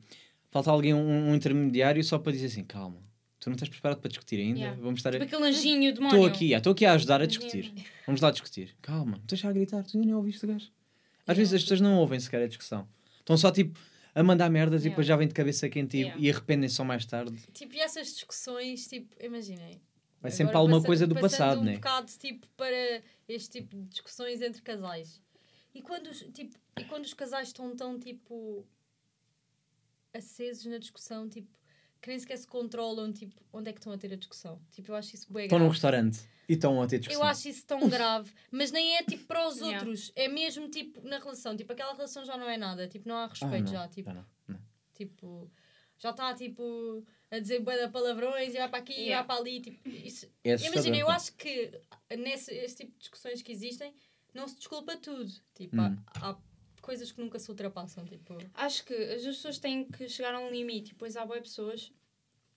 falta alguém, um, um intermediário só para dizer assim, calma, tu não estás preparado para discutir ainda, Yeah. vamos estar a... Tipo aquele anjinho, demónio. Estou aqui, estou aqui a ajudar a discutir. Vamos lá discutir. Calma, não estás já a gritar, tu ainda nem ouviste o gajo. Às Yeah. vezes as pessoas não ouvem sequer a discussão. Estão só tipo a mandar merdas e Yeah. depois já vêm de cabeça quente e, Yeah. e arrependem-se só mais tarde. Tipo, e essas discussões, tipo, imaginem. Vai sempre Agora alguma passa- coisa do passado, um né? bocado, tipo, para este tipo de discussões entre casais. E quando os, tipo, e quando os casais estão tão, tipo, acesos na discussão, tipo, que nem sequer se controlam, tipo, onde é que estão a ter a discussão. Tipo, eu acho isso bem Estão num restaurante e estão a ter discussão. Eu acho isso tão grave, mas nem é tipo para os Yeah. outros, é mesmo tipo na relação, tipo aquela relação já não é nada, tipo não há Ah, respeito não, já, tipo, já não, não. tipo já está tipo a dizer bué de palavrões e vai para aqui e Yeah. vai para ali, tipo, isso, É assustador, Imagina, eu pá. acho que nesse esse tipo de discussões que existem, não se desculpa tudo. Tipo, Hum. há, há coisas que nunca se ultrapassam. Tipo, Acho que as pessoas têm que chegar a um limite. E depois há boas pessoas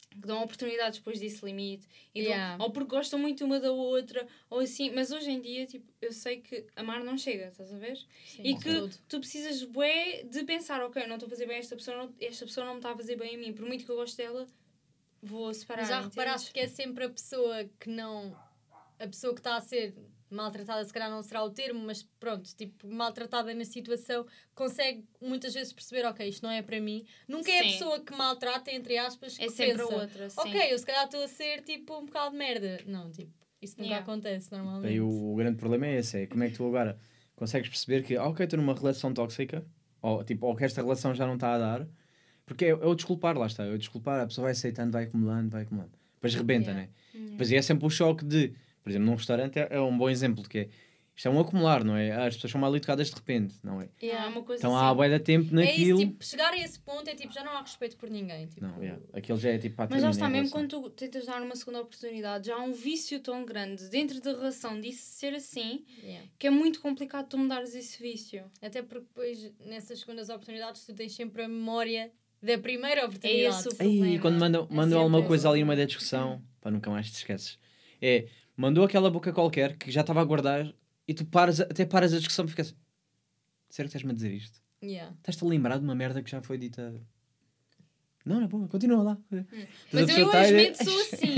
que dão oportunidades depois desse limite. E dão- Yeah. ou porque gostam muito uma da outra, ou assim. Mas hoje em dia, tipo, eu sei que amar não chega, estás a ver? sim, E que tudo. tu precisas, bué, de pensar, ok, não estou a fazer bem a esta pessoa, não- esta pessoa não me está a fazer bem a mim. Por muito que eu goste dela, vou separar. Mas já reparaste que é sempre a pessoa que não. A pessoa que está a ser maltratada, se calhar não será o termo, mas pronto, tipo, maltratada na situação, consegue muitas vezes perceber, ok, isto não é para mim. Nunca é a pessoa que maltrata, entre aspas, É que sempre pensa, a outra, sim. ok, eu se calhar estou a ser tipo um bocado de merda. Não, tipo, isso nunca Yeah. acontece normalmente. Aí o, o grande problema é esse, é como é que tu agora consegues perceber que, ah, ok, estou numa relação tóxica, ou, tipo, ou que esta relação já não está a dar, porque é, é o desculpar, lá está, é o desculpar, a pessoa vai aceitando, vai acumulando, vai acumulando. Depois rebenta, Yeah. né? Depois é sempre o choque de, por exemplo, num restaurante é, é um bom exemplo, que é, isto é um acumular, não é? As pessoas são mal educadas de repente, não é? Yeah, é uma coisa Então assim. há bué de tempo É naquilo. isso, tipo, chegar a esse ponto é tipo, já não há respeito por ninguém. Tipo, Não, yeah. aquilo já é tipo para Mas já está, mesmo relação. quando tu tentas dar uma segunda oportunidade, já há um vício tão grande dentro da relação disso ser assim, yeah. que é muito complicado tu mudares esse vício. Até porque depois, nessas segundas oportunidades, tu tens sempre a memória da primeira É oportunidade. esse o Aí, problema. quando mandam, É mandam alguma sempre coisa ali no meio da discussão, pá, nunca mais te esqueces. É, mandou aquela boca qualquer que já estava a guardar e tu paras, a- até paras a discussão e ficas. Será que estás-me a dizer isto? Yeah. Estás-te a lembrar de uma merda que já foi dita. Não, não, boa, continua lá. Mas Toda a eu, aí- infelizmente, sou assim.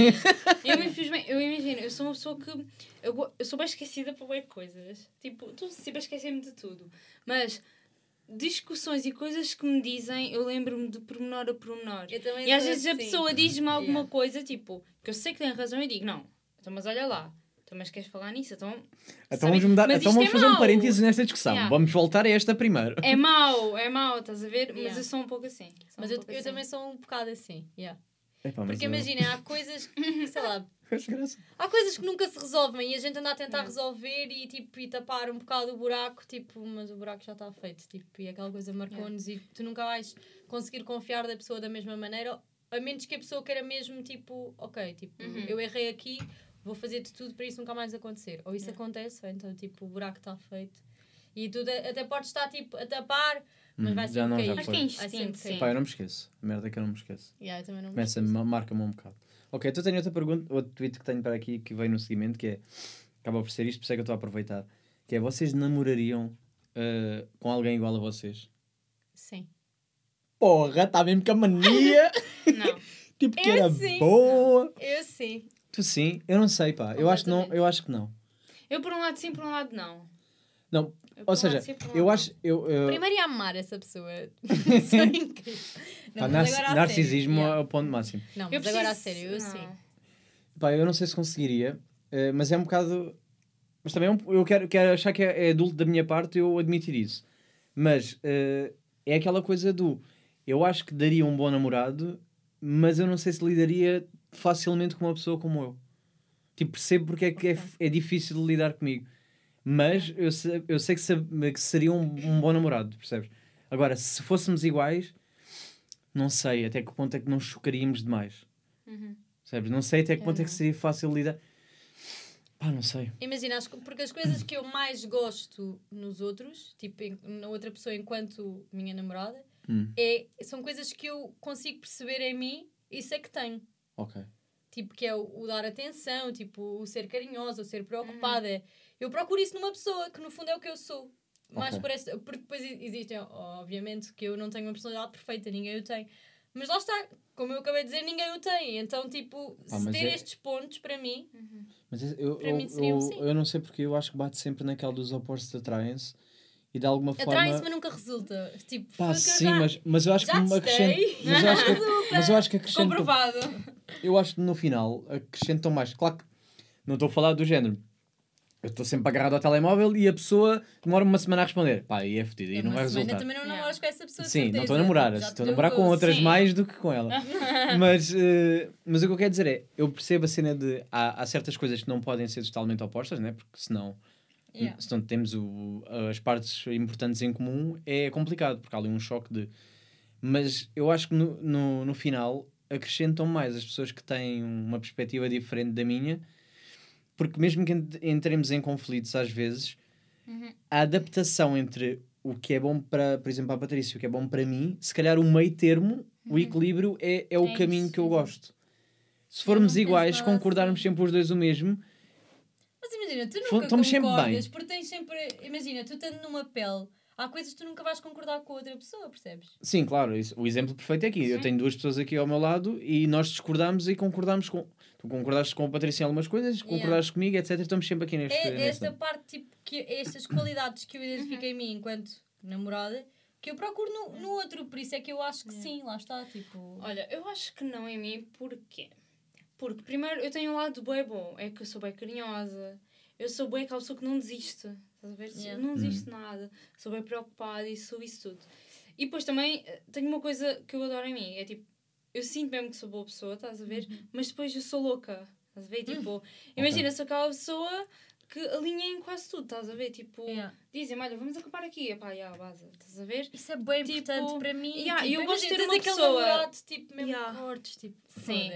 eu, infelizmente, eu imagino, eu sou uma pessoa que. Eu, eu sou bem esquecida por bem coisas. Tipo, tu sempre a esquecer-me de tudo. Mas discussões e coisas que me dizem, eu lembro-me de pormenor a pormenor. Eu também E às vezes a assim. pessoa diz-me alguma Yeah. coisa, tipo, que eu sei que tem razão e digo, não, então, mas olha lá, então, mas queres falar nisso? Então, Então vamos, mudar, mas então vamos é fazer um mau. parênteses nesta discussão. Yeah. Vamos voltar a esta primeiro. É mau, é mau, estás a ver? Mas Yeah. eu sou um pouco assim. sou Mas um eu, pouco eu assim. também sou um bocado assim. Yeah. Epá, mas Porque eu- imagina, há coisas que, sei lá, há coisas que nunca se resolvem e a gente anda a tentar resolver e, tipo, e tapar um bocado o buraco, tipo, mas o buraco já está feito. Tipo, e aquela coisa marcou-nos e tu nunca vais conseguir confiar da pessoa da mesma maneira, a menos que a pessoa queira mesmo, tipo, ok, tipo, Uhum. eu errei aqui, vou fazer de tudo para isso nunca mais acontecer. Ou isso Yeah. acontece, ou então, tipo, o buraco está feito. E tu de- até podes estar, tipo, a tapar, mas Hum, vai já sempre não, cair. Acho que é instinto, sim. Pá, eu não me esqueço. A merda é que eu não me esqueço. Yeah, eu também não me Começa, esqueço. ma- marca-me um bocado. Ok, então tenho outra pergunta, outro tweet que tenho para aqui que veio no seguimento, que é, acaba por ser isto, por isso é que eu estou a aproveitar, que é, vocês namorariam ah, com alguém igual a vocês? Sim. Porra, está mesmo com a mania! Não. tipo que Eu era sim. boa! Eu sim. Tu sim? Eu não sei, pá. Eu acho que não. Eu acho que não. Eu por um lado sim, por um lado não. Não, Eu ou vou seja, ser por um eu lado. acho. Eu, eu, Primeiro ia amar essa pessoa. Isso é incrível. pá, Não, mas agora a narcisismo sério, é ponto máximo. Não, Eu mas agora a preciso- sério, eu não. sim. Pá, eu não sei se conseguiria, eh, mas é um bocado. Mas também é um- eu quero, quero achar que é, é adulto da minha parte eu admitir isso. Mas eh, é aquela coisa do. Eu acho que daria um bom namorado, mas eu não sei se lidaria facilmente com uma pessoa como eu. Tipo, percebo porque é que é, é difícil de lidar comigo. Mas eu, se- eu sei que, que seria um, um bom namorado, percebes? Agora, se fôssemos iguais, não sei até que ponto é que não chocaríamos demais. Uhum. Percebes? Não sei até que ponto é que seria fácil lidar. Pá, não sei. Imagina, porque as coisas que eu mais gosto nos outros, tipo na outra pessoa enquanto minha namorada, Hum. é, são coisas que eu consigo perceber em mim e sei que tenho. Ok. Tipo, que é o, o dar atenção, tipo, o ser carinhosa, o ser preocupada. Eu procuro isso numa pessoa, que no fundo é o que eu sou. Mais Ok. por esta, porque depois existem, obviamente, que eu não tenho uma personalidade perfeita, ninguém o tem. Mas lá está, como eu acabei de dizer, ninguém o tem. Então, tipo, Ah, se mas ter é- estes pontos, para mim, Mas eu, Para eu, mim seria um eu, sim. eu não sei porque eu acho que bate sempre naquela dos opostos atraem-se e de alguma forma. atraem-se, mas nunca resulta. Tipo, Pá, sim, já- mas, mas eu acho já que me. Mas eu acho que, mas eu acho que acrescentam. Comprovado. Eu acho que no final acrescentam mais. Claro que não estou a falar do género. Eu estou sempre agarrado ao telemóvel e a pessoa demora uma semana a responder. Pá, e é fedido, e não vai resultar. também não Yeah. namoras com essa pessoa. Sim, não estou a namorar. Estou a namorar com outras Sim. mais do que com ela. mas, eh, mas o que eu quero dizer é, eu percebo a cena de há, há certas coisas que não podem ser totalmente opostas, né? porque senão, Yeah. se não temos o, as partes importantes em comum, é complicado, porque há ali um choque de. Mas eu acho que no, no, no final acrescentam mais as pessoas que têm uma perspectiva diferente da minha, porque mesmo que ent- entremos em conflitos às vezes, Uhum. a adaptação entre o que é bom para, por exemplo, a Patrícia e o que é bom para mim, se calhar o meio termo, o equilíbrio é, é o É caminho isso, que eu gosto. Se formos iguais, concordarmos assim. sempre os dois o mesmo, Mas imagina, tu nunca estamos sempre concordas, bem. porque tens sempre... Imagina, tu estando numa pele, há coisas que tu nunca vais concordar com a outra pessoa, percebes? sim, claro, isso- o exemplo perfeito é aqui. Eu Sim. tenho duas pessoas aqui ao meu lado e nós discordamos e concordamos com. Tu concordaste com a Patrícia em algumas coisas, concordaste comigo, etc. Estamos sempre aqui neste. É neste- esta parte, tipo, que estas qualidades que eu identifico em mim enquanto namorada, que eu procuro no, no outro, por isso é que eu acho que sim, lá está, tipo... Olha, eu acho que não em mim, porquê? Porque, primeiro, eu tenho um lado bem bom, é que eu sou bem carinhosa, eu sou bem aquela pessoa que não desiste, estás a ver? Yeah. Não desiste de nada, sou bem preocupada e sou isso tudo. E depois também eh, tenho uma coisa que eu adoro em mim, é tipo, eu sinto mesmo que sou boa pessoa, estás a ver? Mas depois eu sou louca, estás a ver? Tipo, imagina, sou aquela pessoa que alinha em quase tudo, estás a ver? Tipo, Yeah. dizem olha, vamos acampar aqui, epá, já, vaza, estás a ver? Isso é bem Tipo, importante para mim. yeah, tipo, eu gosto de ter uma aquele pessoa- namorado, tipo, mesmo Yeah. cortes, tipo, Sim.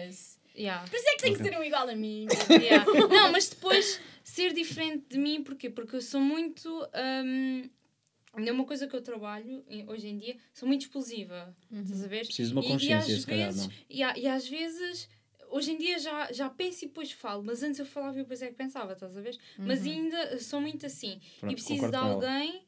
Yeah. Por isso é que tem Ok. que ser um igual a mim. Yeah. Não, mas depois ser diferente de mim, porquê? Porque eu sou muito. hum, é uma coisa que eu trabalho hoje em dia, sou muito explosiva. Estás a ver? Preciso de uma E- consciência, e, às se calhar, vezes, não. E, e às vezes, hoje em dia já, já penso e depois falo, mas antes eu falava e depois é que pensava, estás a ver? Mas ainda sou muito assim. Pronto, e preciso de alguém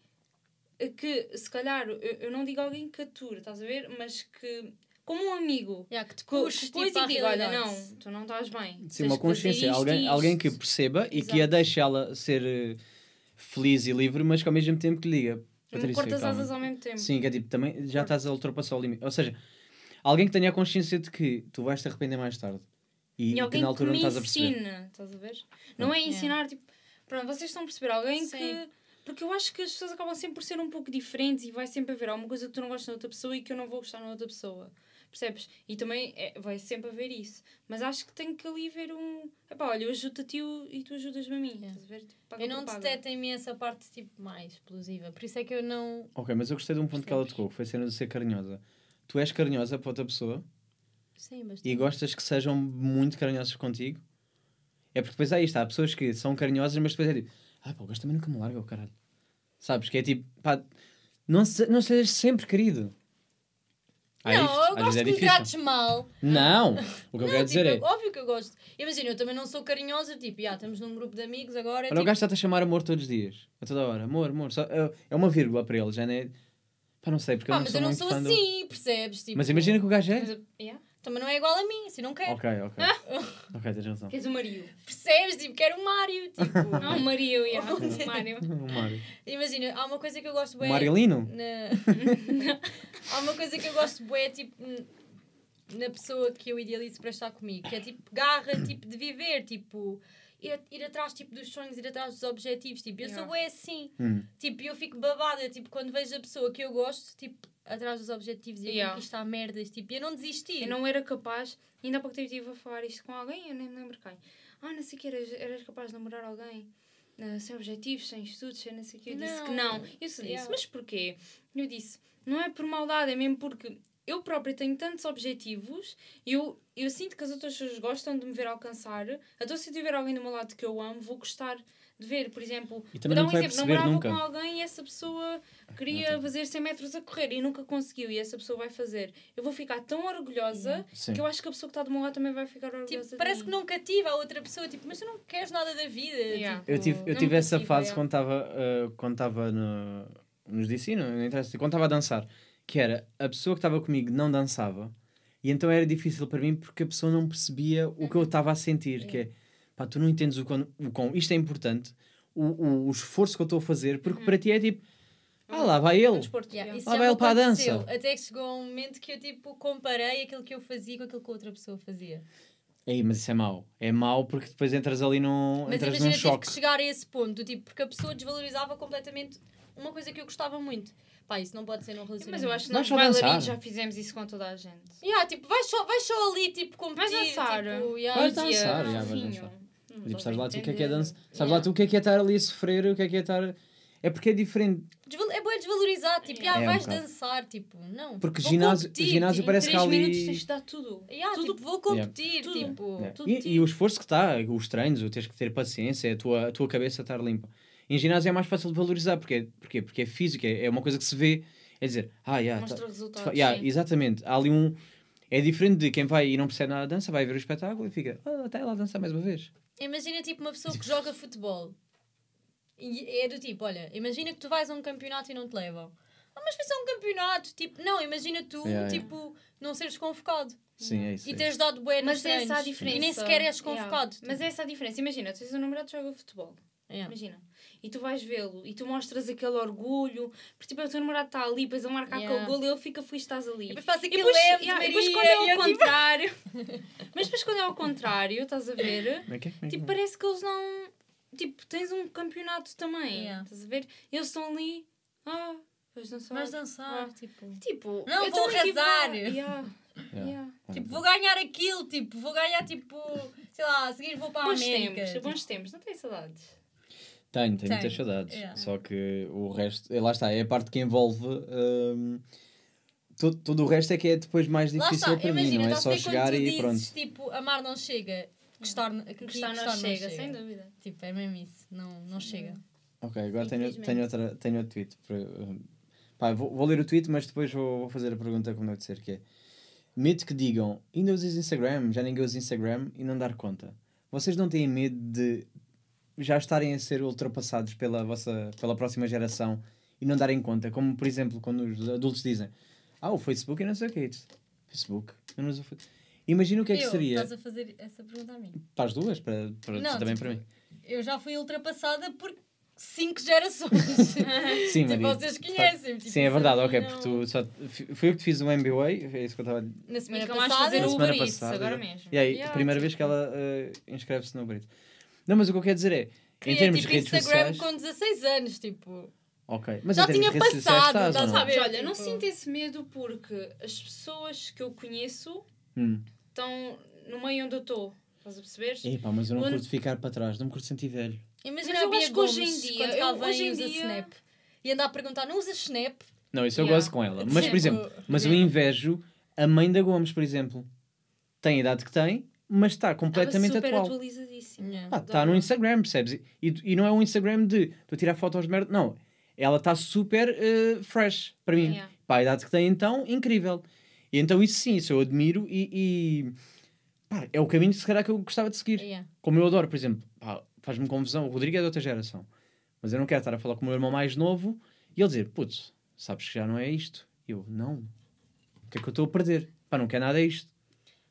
que, se calhar, eu, eu não digo alguém que ature, estás a ver? Mas que. Como um amigo. Yeah, que te Que puxe, tipo, e à digo, olha, não, tu não estás bem. Sim, tens uma que consciência. isto alguém, alguém que isto." perceba e que a Exato. deixe ela ser eh, feliz e livre, mas que ao mesmo tempo que lhe diga. Não Patrícia, cortas calma." asas ao mesmo tempo. Sim, que é tipo, também já estás a ultrapassar o limite. Ou seja, alguém que tenha a consciência de que tu vais te arrepender mais tarde. E, E que alguém na que altura me não estás a perceber. ensina, estás a ver? Não é ensinar, tipo, pronto, vocês estão a perceber alguém Sim. que. Porque eu acho que as pessoas acabam sempre por ser um pouco diferentes e vai sempre haver alguma coisa que tu não gostas na outra pessoa e que eu não vou gostar na outra pessoa. Percebes? E também é, vai sempre haver isso. Mas acho que tem que ali ver um. Epá, olha, eu ajudo-te a ti e tu ajudas-me a mim. Yeah. Estás a ver? Tipo, paga Eu não deteto em mim essa parte, tipo, mais explosiva. Por isso é que eu não... Ok, mas eu gostei de um ponto que ela tocou, que foi a cena de ser carinhosa. Tu és carinhosa para outra pessoa Sim, bastante. e gostas que sejam muito carinhosos contigo. É porque depois aí está, há pessoas que são carinhosas, mas depois é tipo, ah pá, o gajo também nunca me larga o caralho. Sabes? Que é tipo, pá, não, se, não sejas sempre querido. Há Não, eu às gosto é que me trates mal. Não! O que eu Não, quero dizer tipo, é. Óbvio que eu gosto. Imagina, eu também não sou carinhosa, tipo, já estamos num grupo de amigos agora. Olha, tipo, o gajo está-te a chamar amor todos os dias, a toda hora. Amor, amor. Só, é, é uma vírgula para ele, já não é. Pá, não sei, porque pá, eu não mas sou eu não sou fã do- assim, percebes? Tipo, Mas imagina que o gajo é. Mas, yeah. Também não é igual a mim, assim não quero. Ok, ok. ok, tens razão. Queres o Mario? Percebes? Tipo, quero um Mário. Tipo, Não, o Mario, yeah. o Mario. O Mário. imagina, há uma coisa que eu gosto O bem. Marilino? Na... há uma coisa que eu gosto bué, tipo, na pessoa que eu idealizo para estar comigo, que é tipo garra, tipo, de viver, tipo, ir, a- ir atrás tipo, dos sonhos, ir atrás dos objetivos, tipo, eu sou bué assim, Hum. tipo, eu fico babada, tipo, quando vejo a pessoa que eu gosto, tipo, atrás dos objetivos e a Yeah. conquistar merdas, tipo, eu não desisti. Eu não era capaz, ainda há pouco tempo estive a falar isto com alguém, eu nem me lembro quem. Ah, não sei o que, eras, eras capaz de namorar alguém ah, sem objetivos, sem estudos, sem não sei o que. Eu disse que Não. não. Eu só disse, Yeah. mas porquê? Eu disse, não é por maldade, é mesmo porque eu própria tenho tantos objetivos, eu, eu sinto que as outras pessoas gostam de me ver alcançar, então se eu tiver alguém do meu lado que eu amo, vou gostar de ver, por exemplo, E vou dar um exemplo, namorava nunca. com alguém e essa pessoa queria fazer 100 metros a correr e nunca conseguiu e essa pessoa vai fazer. Eu vou ficar tão orgulhosa Sim. que eu acho que a pessoa que está do meu lado também vai ficar orgulhosa. Tipo, parece mim. que não cativa a outra pessoa, tipo, mas tu não queres nada da vida. Yeah. tipo, Eu tive, eu tive essa cativa, fase é. quando estava uh, quando estava no, nos DC, não, não interessa, quando estava a dançar, que era a pessoa que estava comigo não dançava e então era difícil para mim porque a pessoa não percebia o que eu estava a sentir, que é pá, tu não entendes o quão, o quão isto é importante, o, o, o esforço que eu estou a fazer, porque para ti é tipo, ah lá vai ele. desporto, Yeah, Lá vai ele para a dança. Até que chegou a um momento que eu tipo comparei aquilo que eu fazia com aquilo que a outra pessoa fazia. Ei, mas isso é mau. É mau porque depois entras ali num, Mas entras imagina, num tive choque. que chegar a esse ponto, tipo, porque a pessoa desvalorizava completamente uma coisa que eu gostava muito. Pá, isso não pode ser num relacionamento. Mas eu acho que nós bailarinos já fizemos isso com toda a gente. Yeah, tipo, vais só, vais só ali, tipo, competir. Vais dançar. Tipo, yeah, Vais dançar, já, vais "Fofinho, dançar." Tipo, estás sabes lá tu o que é que é entender." dança? Sabes Yeah. lá tu o que é que é estar ali a sofrer, o que é que é estar. É porque é diferente. Desval- É bom desvalorizar, tipo, Yeah. yeah, É um vais bocado. dançar, tipo, não. Porque vou ginásio- competir, ginásio tipo, parece que há ali- minutos tens de dar tudo. Yeah, tudo- tipo, vou competir, Tudo. tipo. É. tudo E, e o esforço que está, os treinos, o teres que ter paciência, a tua, a tua cabeça estar limpa. Em ginásio é mais fácil de valorizar, porque, porque, porque é físico, é, é uma coisa que se vê. É dizer, ah, yeah, tá- Mostra tu resultados. yeah, exatamente. Há ali um. É diferente de quem vai e não percebe nada de dança, vai ver o espetáculo e fica, ah, até lá dançar mais uma vez. Imagina tipo uma pessoa que joga futebol e é do tipo, olha, imagina que tu vais a um campeonato e não te levam. Ah, mas foi só um campeonato. Tipo, não, imagina tu, Yeah, yeah. tipo, não seres convocado Sim, é isso. e é teres dado bué nos Mas essa é a diferença. e nem sequer és Yeah. convocado. Mas essa é a diferença. Imagina, tu tens um namorado que joga futebol. Yeah. Imagina. E tu vais vê-lo e tu mostras aquele orgulho. Porque tipo, o teu namorado está ali, depois ele marca Yeah. aquele golo e ele fica feliz que estás ali. E depois faz E depois, yeah, e depois quando é ao eu, tipo, contrário. mas depois quando é ao contrário, estás a ver? Como é que é? É Tipo, é? parece que eles não. Tipo, tens um campeonato também. Yeah. Estás a ver? Eles estão ali. Ah, vais dançar. Vais dançar, Ah. tipo. Tipo, Não, eu vou tipo, rezar. ah, yeah, Yeah. yeah. Tipo, vou ganhar aquilo, tipo, vou ganhar, tipo, sei lá, a seguir vou para a Bons América. tempos, tipo. bons tempos. Não tens saudades? Tenho, tenho muitas saudades. yeah. Só que o resto, eh, lá está, é a parte que envolve. hum, todo, todo o resto é que é depois mais difícil está, para mim, imagina, não é só chegar tu e dizes, pronto. tipo, amar não chega, gostar, que Gostar não gostar chega, sem dúvida. Tipo, é mesmo isso, não, não chega. Ok, agora tenho, tenho, outra, tenho outro tweet. para- hum, pá, vou, vou ler o tweet, mas depois vou, vou fazer a pergunta como deve ser, que é Mito que digam, ainda usas Instagram, já ninguém usa Instagram e não dar conta. Vocês não têm medo de já estarem a ser ultrapassados pela, vossa, pela próxima geração e não darem conta? Como, por exemplo, quando os adultos dizem Ah, o Facebook e não sei o que é isso. Facebook? Eu não uso o Facebook. Imagina o que é que eu, seria. estás a fazer essa pergunta a mim. Para as duas? Para, para, Não, também tipo, para mim. Eu já fui ultrapassada por cinco gerações. Sim, tipo, Maria. vocês Tá- conhecem. Tipo, Sim, é verdade, ok, mim porque não- tu só. f- Foi eu que te fiz um MBA, é isso que eu estava. Na semana passada... fazer Na o semana Uber Eats, passada, agora mesmo. E aí, Yeah, a primeira tipo- vez que ela eh, inscreve-se no Uber Eats. Não, mas o que eu quero dizer é, em Criei, termos de tipo, redes Instagram sociais. com 16 anos, tipo... Ok, mas Já em tinha de passado, estás, não? sabes. Olha, não Tipo- sinto esse medo porque as pessoas que eu conheço Hum. estão no meio onde eu estou. Estás a perceber? Epá, mas eu não Onde- curto ficar para trás, não me curto sentir velho. Imagina eu acho que Gomes, hoje em dia- eu- hoje em usa dia- Snap. E anda a perguntar, não usas Snap? Não, isso eu Yeah. gosto com ela. Mas, por Tipo, exemplo, mas eu invejo a mãe da Gomes, por exemplo. Tem a idade que tem, mas está completamente Estava super atual. atualizadíssima. Pá, está no Instagram, percebes? E, e não é um Instagram de tu a tirar fotos de merda, não. Ela está super eh, fresh para mim. Yeah. Pá, a idade que tem, então, incrível. E então, isso sim, isso eu admiro e. e, pá, é o caminho, se calhar, que eu gostava de seguir. Yeah. Como eu adoro, por exemplo, faz-me confusão. O Rodrigo é de outra geração, mas eu não quero estar a falar com o meu irmão mais novo e ele dizer, putz, sabes que já não é isto. Eu, não. O que é que eu estou a perder? Pá, não quer nada é isto.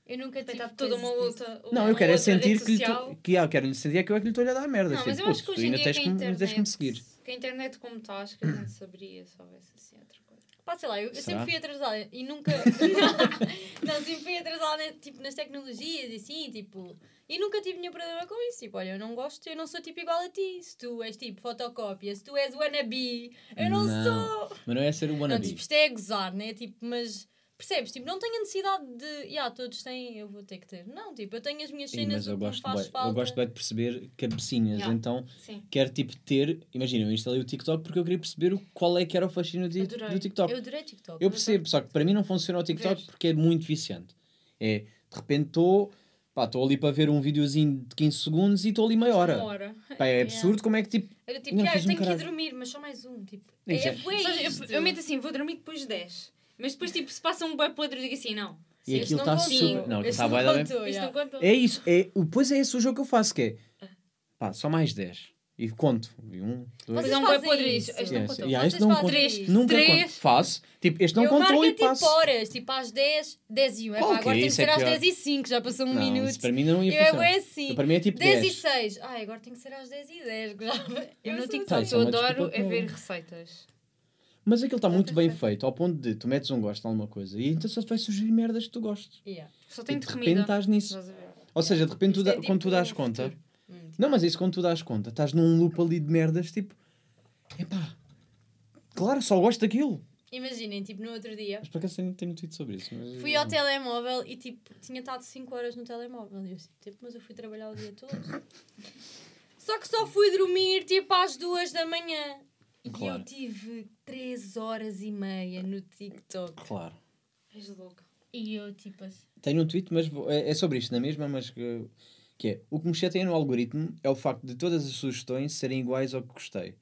Eu nunca tive toda uma luta. Não, uma eu quero é sentir que, lhe social. tô, que ah, eu quero lhe sentir é que eu é que lhe estou a dar merda. Não, mas eu tipo, acho que hoje tu em ainda dia tens que a internet... que me seguir. Que a internet como está, acho que a gente saberia se houvesse assim outra coisa. Pá, sei lá, eu, eu sempre fui atrasada e nunca. não, sempre fui atrasada né, tipo, nas tecnologias e assim, tipo. E nunca tive nenhum problema com isso. Tipo, olha, eu não gosto, eu não sou tipo igual a ti. Se tu és tipo fotocópia, se tu és wannabe, eu não, Não, sou. Mas não é ser o Não, wannabe. tipo, isto é gozar, né? Tipo, mas. Percebes? Tipo, não tenho a necessidade de. Yeah, todos têm, eu vou ter que ter. Não, tipo, eu tenho as minhas Sim, cenas, mas eu gosto, faz bué- falta. eu gosto bem de perceber cabecinhas. Yeah. Então, Sim. quero tipo ter. Imagina, eu instalei o TikTok porque eu queria perceber o- qual é que era o fascínio de- Adorei. do TikTok. Eu adorei TikTok. Eu percebo, só que para mim não funciona o TikTok Vês? porque é muito viciante. É, de repente estou. Pá, estou ali para ver um videozinho de 15 segundos e estou ali meia hora. Uma hora. Pá, é absurdo como é que tipo. Era tipo, não fiz eu um tenho que ir caralho. dormir, mas só mais um. Tipo, é já- bué isto. eu, eu meto assim, vou dormir depois de 10. Mas depois, tipo, se passa um boi podre, eu digo assim, não. E Este aquilo não está contou. super. Não, aquilo Este está não da bem. contou, Isto não. É isso, é, depois é esse o jogo que eu faço, que é pá, só mais 10. E conto. E um, dois, Vocês é um boi podre. Este Yes. não contou. Yeah, este não conta. isso? Nunca Três. conto. Faço. Tipo, este não eu contou marco é e tipo passo. horas, tipo às 10, 10 e 1. É Qual pá, que agora é? tem que Isso é ser às pior. 10 e 5, já passou um Não, minuto. isso para mim não ia Eu é funcionar. bué assim. Para mim é tipo 10 10. e 6. Ai, agora tem que ser às 10 e 10. que já- Eu no TikTok, Tá, o isso que é eu adoro é não- ver receitas. Mas aquilo está muito bem feito, ao ponto de tu metes um gosto de alguma coisa e então só te vai sugerir merdas que tu gostes. Yeah. Só tenho de de repente estás nisso. Ou seja, de repente tu é quando tu tipo dás conta. Hum. Não, mas isso quando tu dás conta, estás num loop ali de merdas tipo. Epá, claro, só gosto daquilo. Imaginem, tipo, no outro dia. Mas por acaso tenho, tenho tweet sobre isso. Fui ao telemóvel e tipo, tinha estado 5 horas no telemóvel. E eu assim, tipo, mas eu fui trabalhar o dia todo. Só que só fui dormir tipo às 2 da manhã. E Claro. eu tive 3 horas e meia no TikTok. Claro. És louca. E eu tipo assim. Tenho um tweet, mas vou- é, é sobre isto na mesma, mas que, que é o que me chateia no algoritmo é o facto de todas as sugestões serem iguais ao que gostei.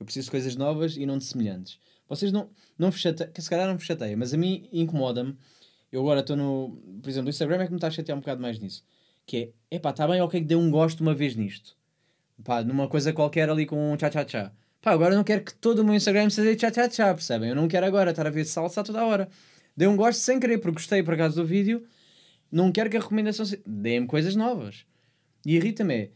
Eu preciso de coisas novas e não de semelhantes. Vocês não, não chateiam, que se calhar não vos chateia, mas a mim incomoda-me. Eu agora estou no. Por exemplo, o Instagram é que me está a chatear um bocado mais nisso. Que é, epá, está bem, ok, que dê um gosto uma vez nisto. Pá, numa coisa qualquer ali com um tchá-tchá-tchá. Pá, agora eu não quero que todo o meu Instagram seja tchá-tchá-tchá, percebem? Eu não quero agora estar a ver salsa toda a hora. Dei um gosto sem querer, porque gostei por acaso do vídeo. Não quero que a recomendação seja. Deem-me coisas novas. E irrita-me é.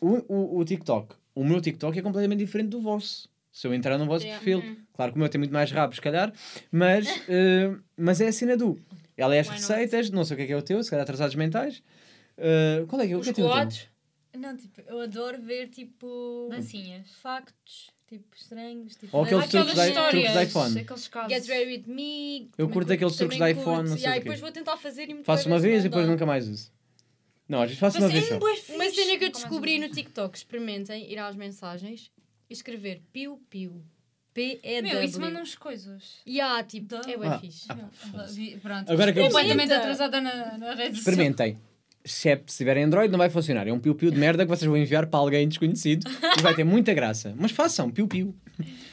O, o, o TikTok. O meu TikTok é completamente diferente do vosso. Se eu entrar no vosso Yeah. perfil. Claro que o meu tem muito mais rabo, se calhar. Mas, eh, mas é a cena do. Ela é as Why not? receitas, não sei o que é que é o teu, se calhar atrasados mentais. Eh, qual é que é o que é teu? quadros, Não, tipo, eu adoro ver tipo. dancinhas. factos, tipo, estranhos. Tipo, Ou aqueles Aquelas truques de- truques de iPhone. aqueles casos. Get ready with me. Eu curto aqueles truques de iPhone, curto. não sei Yeah, o e depois vou tentar fazer e muitas Faço uma vez e depois nunca mais uso. Não, às vezes faço uma Mas vez é só. um Uma cena que eu descobri no TikTok, experimentem ir às mensagens e escrever piu-piu. Meu, P-E-W. isso manda uns coisas. E há, tipo, é bem Ah, fixe. ah, Pronto. Agora que eu completamente atrasada na, na rede social. Experimentem. Except se tiverem Android, não vai funcionar. É um piu-piu de merda que vocês vão enviar para alguém desconhecido e vai ter muita graça. Mas façam, piu-piu.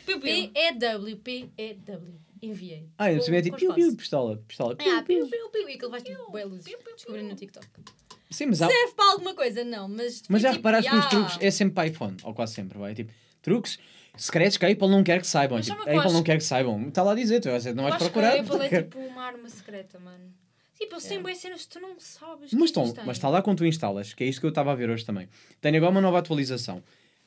Piu, piu. P-E-W, P-E-W. Enviei. Ah, eu também é tipo piu-piu, pistola. Pistola. Ah, Piu-piu. piu-piu-piu. E aquilo vai tipo, bué luzes. Descobri no TikTok. Sim, mas há, Serve para alguma coisa? Não, mas... Mas já tipo, reparaste que os truques é sempre para iPhone, ou quase sempre, vai. Tipo, truques secretos que a Apple não quer que saibam. Tipo, a Apple não quer que saibam. Está lá a dizer, tu não vais acho que procurar. a Apple é tipo uma arma secreta, mano. Tipo, eles têm boas cenas que tu não sabes. Mas, estão, mas está lá quando tu instalas, que é isto que eu estava a ver hoje também. Tenho agora uma nova atualização.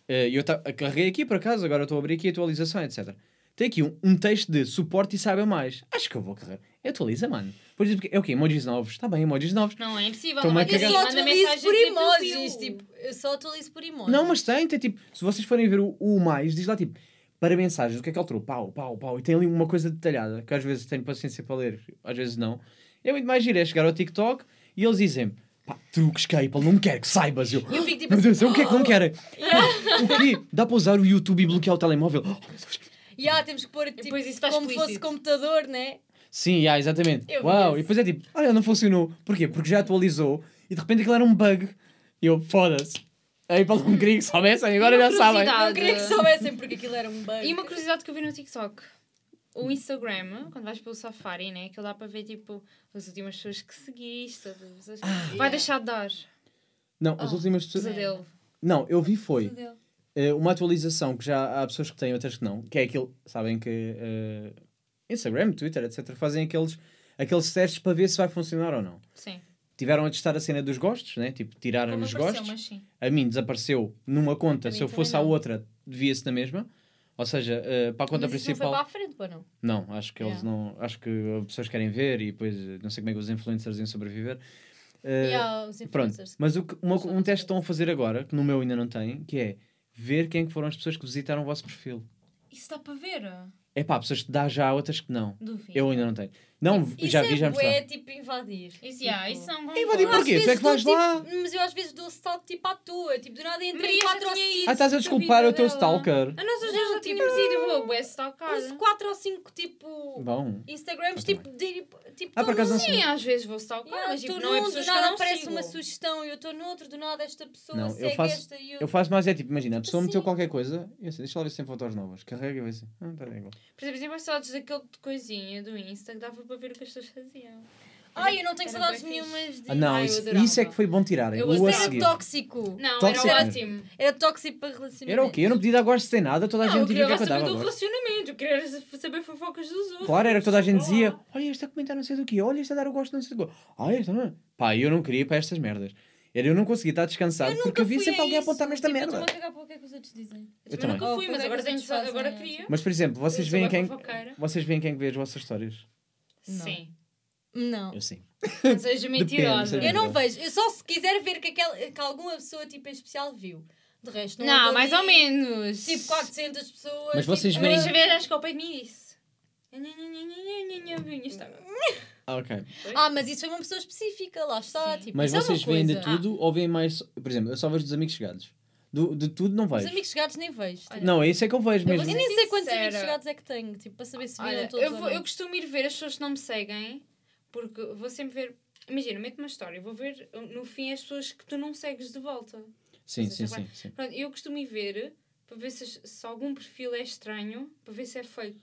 Eh, eu ta- carreguei aqui por acaso, agora estou a abrir aqui a atualização, etc. Tem aqui um, um texto de suporte e saiba mais. Acho que eu vou carregar. Atualiza, mano. Depois diz, é o quê? Emojis novos. Está bem, emojis novos. Não, é impossível. Eu só atualizo por emojis. Tipo, eu só atualizo por emojis. Não, mas tem, tem tipo, se vocês forem ver o, o mais, diz lá tipo, para mensagens, o que é que alterou? Pau, pau, pau. E tem ali uma coisa detalhada, que às vezes tenho paciência para ler, às vezes não. É muito mais giro, é chegar ao TikTok e eles dizem pá, truques que a Apple não quer que saibas. Eu, Eu fico tipo meu assim, Deus, o que é que não querem? Pá, o quê? Dá para usar o YouTube e bloquear o telemóvel? Oh, meu Deus. Ya, temos que pôr tipo, como fosse explícito. computador, né? Sim, yeah, exatamente. Eu Uau, e depois é tipo, olha, não funcionou. Porquê? Porque já atualizou e de repente aquilo era um bug. E eu, foda-se. A Apple não queria que soubessem, agora já sabem. Eu queria que soubessem porque aquilo era um bug. E uma curiosidade que eu vi no TikTok. O Instagram, quando vais pelo Safari, né? Aquilo dá para ver, tipo, as últimas pessoas que seguiste. as pessoas- Vai Yeah. deixar de dar. Não, as Oh, últimas pessoas. Pesadelo. Não, eu vi foi. Pesadelo. eh, uma atualização que já há pessoas que têm, outras que não, que é aquilo, sabem que eh, Instagram, Twitter, etc., fazem aqueles, aqueles testes para ver se vai funcionar ou não. Sim. tiveram a testar a cena dos gostos, né? Tipo, tiraram Como os gostos. mas sim. A mim desapareceu numa conta, A se eu fosse à outra, devia-se na mesma. Ou seja, eh, para a conta Mas isso não foi principal. para a frente, pô, não? Não, acho que eles Yeah. não. Acho que as pessoas querem ver e depois eh, não sei como é que os influencers iam sobreviver. Eh, Yeah, os Pronto, influencers. mas o que- uma- um teste que estão a fazer agora, que no meu ainda não tem, que é ver quem é foram as pessoas que visitaram o vosso perfil. Isso dá para ver? É pá, pessoas que dá já, outras que não. Duvido. Eu ainda não tenho. Não, Isso já é vi, já me bué, está. tipo invadir. Isso, yeah, Tipo, isso não Invadir eu às porquê? Tu é que vais lá? Tipo, mas eu às vezes dou salto tipo à tua. Tipo, do nada entrei Maria em já 4 ou tinha 5. ido. Ah, estás a desculpar o teu stalker. A nossa já, já tínhamos ido, eu vou, bué stalkar. Uso 4 ou 5 tipo Bom. Instagrams, tipo, de, tipo Ah, por acaso não. Sim, às vezes vou stalkar, Yeah, mas tipo, não é num, pessoas do que eu nada não aparece uma sugestão e eu estou noutro, do nada esta pessoa eu segue esta e eu... Eu faço mais é tipo, imagina, a pessoa Assim. meteu qualquer coisa e eu assim, deixa lá ver se tem fotos novas. Carrega e vai assim. Ah, tá igual. Por exemplo, mais saudades daquele coisinha do Insta que dava para ver o que as pessoas faziam. Ai, eu não tenho saudades nenhumas disso. Ah, não, Ai, eu isso, isso é que foi bom tirarem. Eu Isso era tóxico. Não, Tóxico. era ótimo. Era tóxico para relacionamento. Era o quê? Eu não podia dar gosto sem nada, toda a Não, eu gente queria dizia que é que eu saber dava do relacionamento, eu queria saber fofocas dos outros. Claro, era que toda a gente Olá. dizia: Olha, este a comentar não sei do que, olha, este a dar o gosto não sei do que. Ah, este não. Pá, eu não queria ir para estas merdas. Era, eu não conseguia estar descansado Eu porque nunca havia sempre alguém a apontar-me esta tipo, merda. Eu estou-me a cagar para o que é que os outros dizem. Eu também. nunca Oh, fui, pois mas é, agora tenho queria. Mas, por exemplo, vocês Eu veem quem, vocês veem quem vê as vossas histórias? Não. Sim. Não. Eu sim. Não seja mentirosa. Depende, Eu não vejo. Eu só se quiser ver que, aquela, que alguma pessoa tipo em especial viu. De resto, não Não, mais ali, ou menos. Tipo 400 pessoas. Mas vocês tipo, A veem- Marisa Vieira acho que ao pé de mim disse. Ah, ok. Ah, mas isso foi uma pessoa específica, lá está. Tipo, Mas é vocês veem de tudo ou veem mais. Por exemplo, eu só vejo dos amigos chegados. Do, de tudo não Os vejo. amigos chegados nem vejo. tipo. Olha, Não, é isso é que eu vejo eu mesmo. vou nem sei quantos amigos chegados é que tenho, tipo, para saber se viram Olha, todos eu, ou vou, não. eu costumo ir ver as pessoas que não me seguem, porque vou sempre ver. Imagina, meto uma história, eu vou ver no fim as pessoas que tu não segues de volta. Sim, Mas sim, sim, sim. Pronto, eu costumo ir ver para ver se, se algum perfil é estranho, para ver se é fake.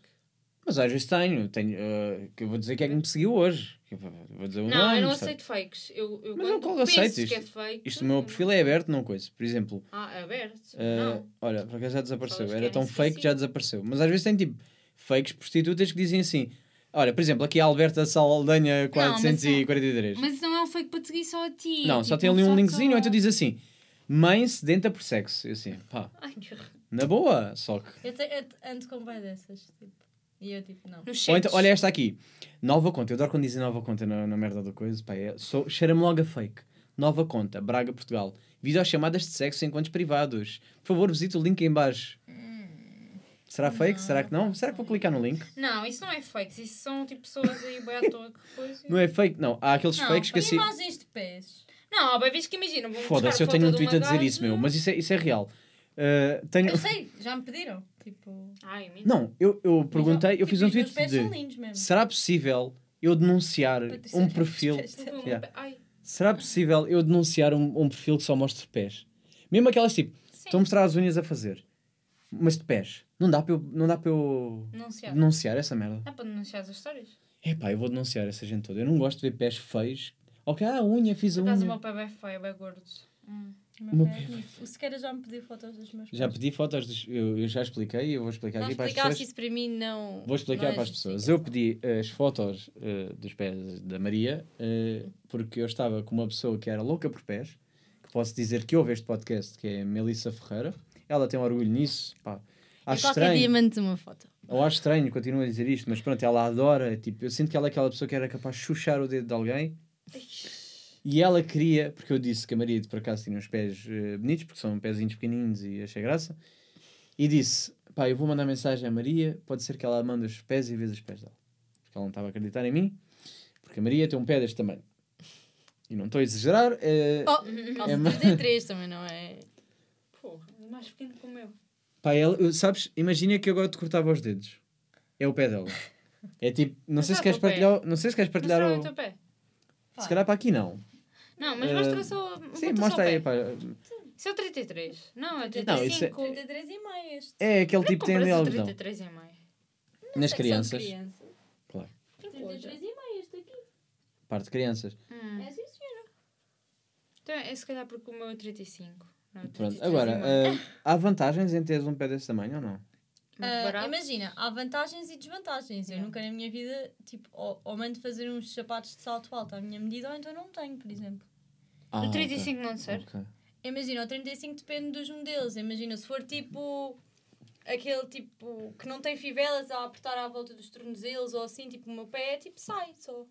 Mas às vezes tenho. tenho eh, que eu vou dizer quem é que me seguiu hoje. Vou dizer o Não, nome, eu não sabe? aceito fakes. Eu, eu Mas quando qual penso aceito que isto? é fake. Isto o meu perfil é aberto, não coisa. Por exemplo, Ah, é aberto? eh, Não. olha, por acaso já desapareceu. Era querem tão fake que já desapareceu. Mas às vezes tem tipo fakes prostitutas que dizem assim. Olha, por exemplo, aqui a Alberta Saldanha mas não- 443. Mas isso não é um fake para te seguir só a ti. Não, só tipo, tem ali um só linkzinho, ou só- então diz assim: Mãe sedenta por sexo. Eu assim, pá, Ai, que na boa, só que. Eu, te, eu te- ando com bem dessas, tipo. E eu, tipo, não. Nos Ou então, olha esta aqui. Nova conta. Eu adoro quando dizem nova conta na, na merda da coisa. Pá, é, sou, cheira-me logo a fake. Nova conta, Braga, Portugal. Videochamadas de sexo em encontros privados. Por favor, visite o link em baixo. Será fake? Será que não? Será que vou clicar no link? Não, isso não é fakes. Isso são tipo pessoas aí bem à toa que depois. Não é fake? Não. Há aqueles Não, fakes que assim... imagens de pés. Não, há bem vezes que imagina. Foda-se, eu tenho um tweet a dizer isso, meu. Mas isso é, isso é real. Uh, tenho... Eu sei, já me pediram. Tipo. Ai, mentira. Não, eu, eu perguntei, eu tipo, fiz um tweet pés de... são lindos mesmo. Será possível eu denunciar Patrícia, um perfil... Yeah. Será possível eu denunciar um, um perfil que só mostra pés? Mesmo aquelas tipo, sim. estão a mostrar as unhas a fazer, mas de pés. Não dá para eu, não dá para eu Denunciar. denunciar essa merda. Dá para denunciar as histórias? Epá, eu vou denunciar essa gente toda. Eu não gosto de ver pés feios. Ok, ah, a unha, fiz a Por acaso o unha. meu pé é bem feio, é bem gordo. Hum. O meu é é bonito. Sequeira já me pediu fotos dos meus pés. Já pedi fotos, dos, eu, eu já expliquei, eu vou explicar Não aqui para as pessoas. isso para mim, não. Vou explicar não é para as pessoas. Eu pedi as fotos eh, dos pés da Maria eh, porque eu estava com uma pessoa que era louca por pés, que posso dizer que ouve este podcast, que é a Melissa Ferreira. Ela tem um orgulho nisso. Pá. E Acho qualquer estranho. dia uma foto. Eu acho estranho, continuo a dizer isto, mas pronto, ela adora. Tipo, eu sinto que ela é aquela pessoa que era capaz de chuchar o dedo de alguém. E ela queria, porque eu disse que a Maria por acaso tinha uns pés eh, bonitos, porque são pezinhos pequeninos e achei graça. E disse: pá, eu vou mandar mensagem à Maria, pode ser que ela mande os pés e veja os pés dela. Porque ela não estava a acreditar em mim, porque a Maria tem um pé deste tamanho. E não estou a exagerar. eh, Oh, É calça ma- 33 também, não é? Porra, é mais pequeno que o meu. Pá, ela, sabes, imagina que eu agora te cortava os dedos. É o pé dela. É tipo, não sei se dá queres o partilhar, não sei se queres partilhar não é o... o teu pé. Se calhar para aqui não. Não, mas mostra só. Sim, bota só mostra aí, pá. Isso é o 33. Não, é o Não, isso é- 35. 33 e meio este. É aquele tipo que tem ali algodão. 33 e meio. Nas crianças. crianças. Claro. 33 e meio este aqui. Parte de crianças. Hum. É sim, senhora. Então é se calhar porque o meu é 35. Não, Pronto, 33 agora, e meio. ah, há vantagens em teres um pé desse tamanho ou não? Ah, barato. imagina, há vantagens e desvantagens. Eu Yeah. nunca na minha vida, tipo, ou, ou mando fazer uns sapatos de salto alto à minha medida, ou então não tenho, por exemplo. Ah, o ok. 35 não serve. Ok. Imagina, o 35 depende dos modelos. Imagina, se for tipo aquele tipo que não tem fivelas a apertar à volta dos tornozelos ou assim, tipo o meu pé é tipo sai só.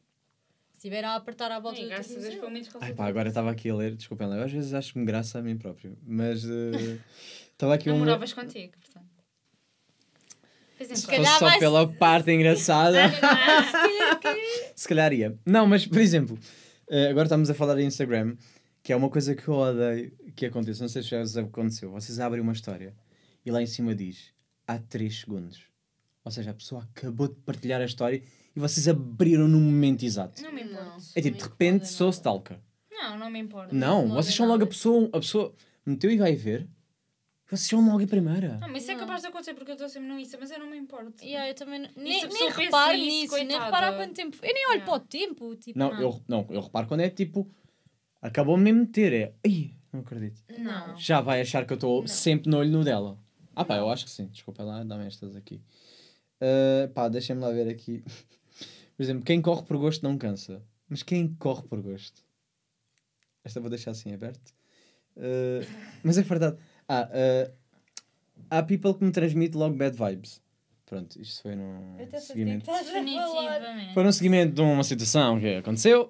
Se estiver a apertar à volta Ei, do graças a Deus, pelo tornozelo. menos Ai pá, agora estava aqui a ler, desculpem lá, eu às vezes acho-me graça a mim próprio, mas eh, estava aqui um. Namoravas contigo, portanto. Se quando. Fosse calhar só pela parte engraçada. Se calhar ia. Não, mas por exemplo, eh, agora estamos a falar em Instagram, que é uma coisa que eu odeio que aconteça. Não sei se já vos aconteceu. Vocês abrem uma história e lá em cima diz há 3 segundos. Ou seja, a pessoa acabou de partilhar a história e vocês abriram no momento exato. Não me importa. Não. É tipo, de repente sou stalker. Não, não me importa. Não, incomoda vocês são logo a pessoa, a pessoa meteu e vai ver. Vocês são logo a primeira. Não, mas isso é capaz de acontecer porque eu estou sempre no Insta, mas eu não me importo. Yeah, eu também não- nem, nem reparo nisso, nisso, nem reparo há quanto tempo. Eu nem olho Yeah. para o tempo. Tipo, Não, Não. Eu, não, eu reparo quando é tipo. Acabou mesmo de meter, é. Ai, não acredito. Não. Já vai achar que eu estou sempre no olho no dela. Ah pá, eu acho que sim. Desculpa lá, dá-me estas aqui. Ah, pá, deixem-me lá ver aqui. Por exemplo, quem corre por gosto não cansa. Mas quem corre por gosto? Esta vou deixar assim aberto. Ah, mas é verdade. Ah, ah, há people que me transmite logo bad vibes. Pronto, isto foi num seguimento. Foi num seguimento de uma situação que aconteceu. O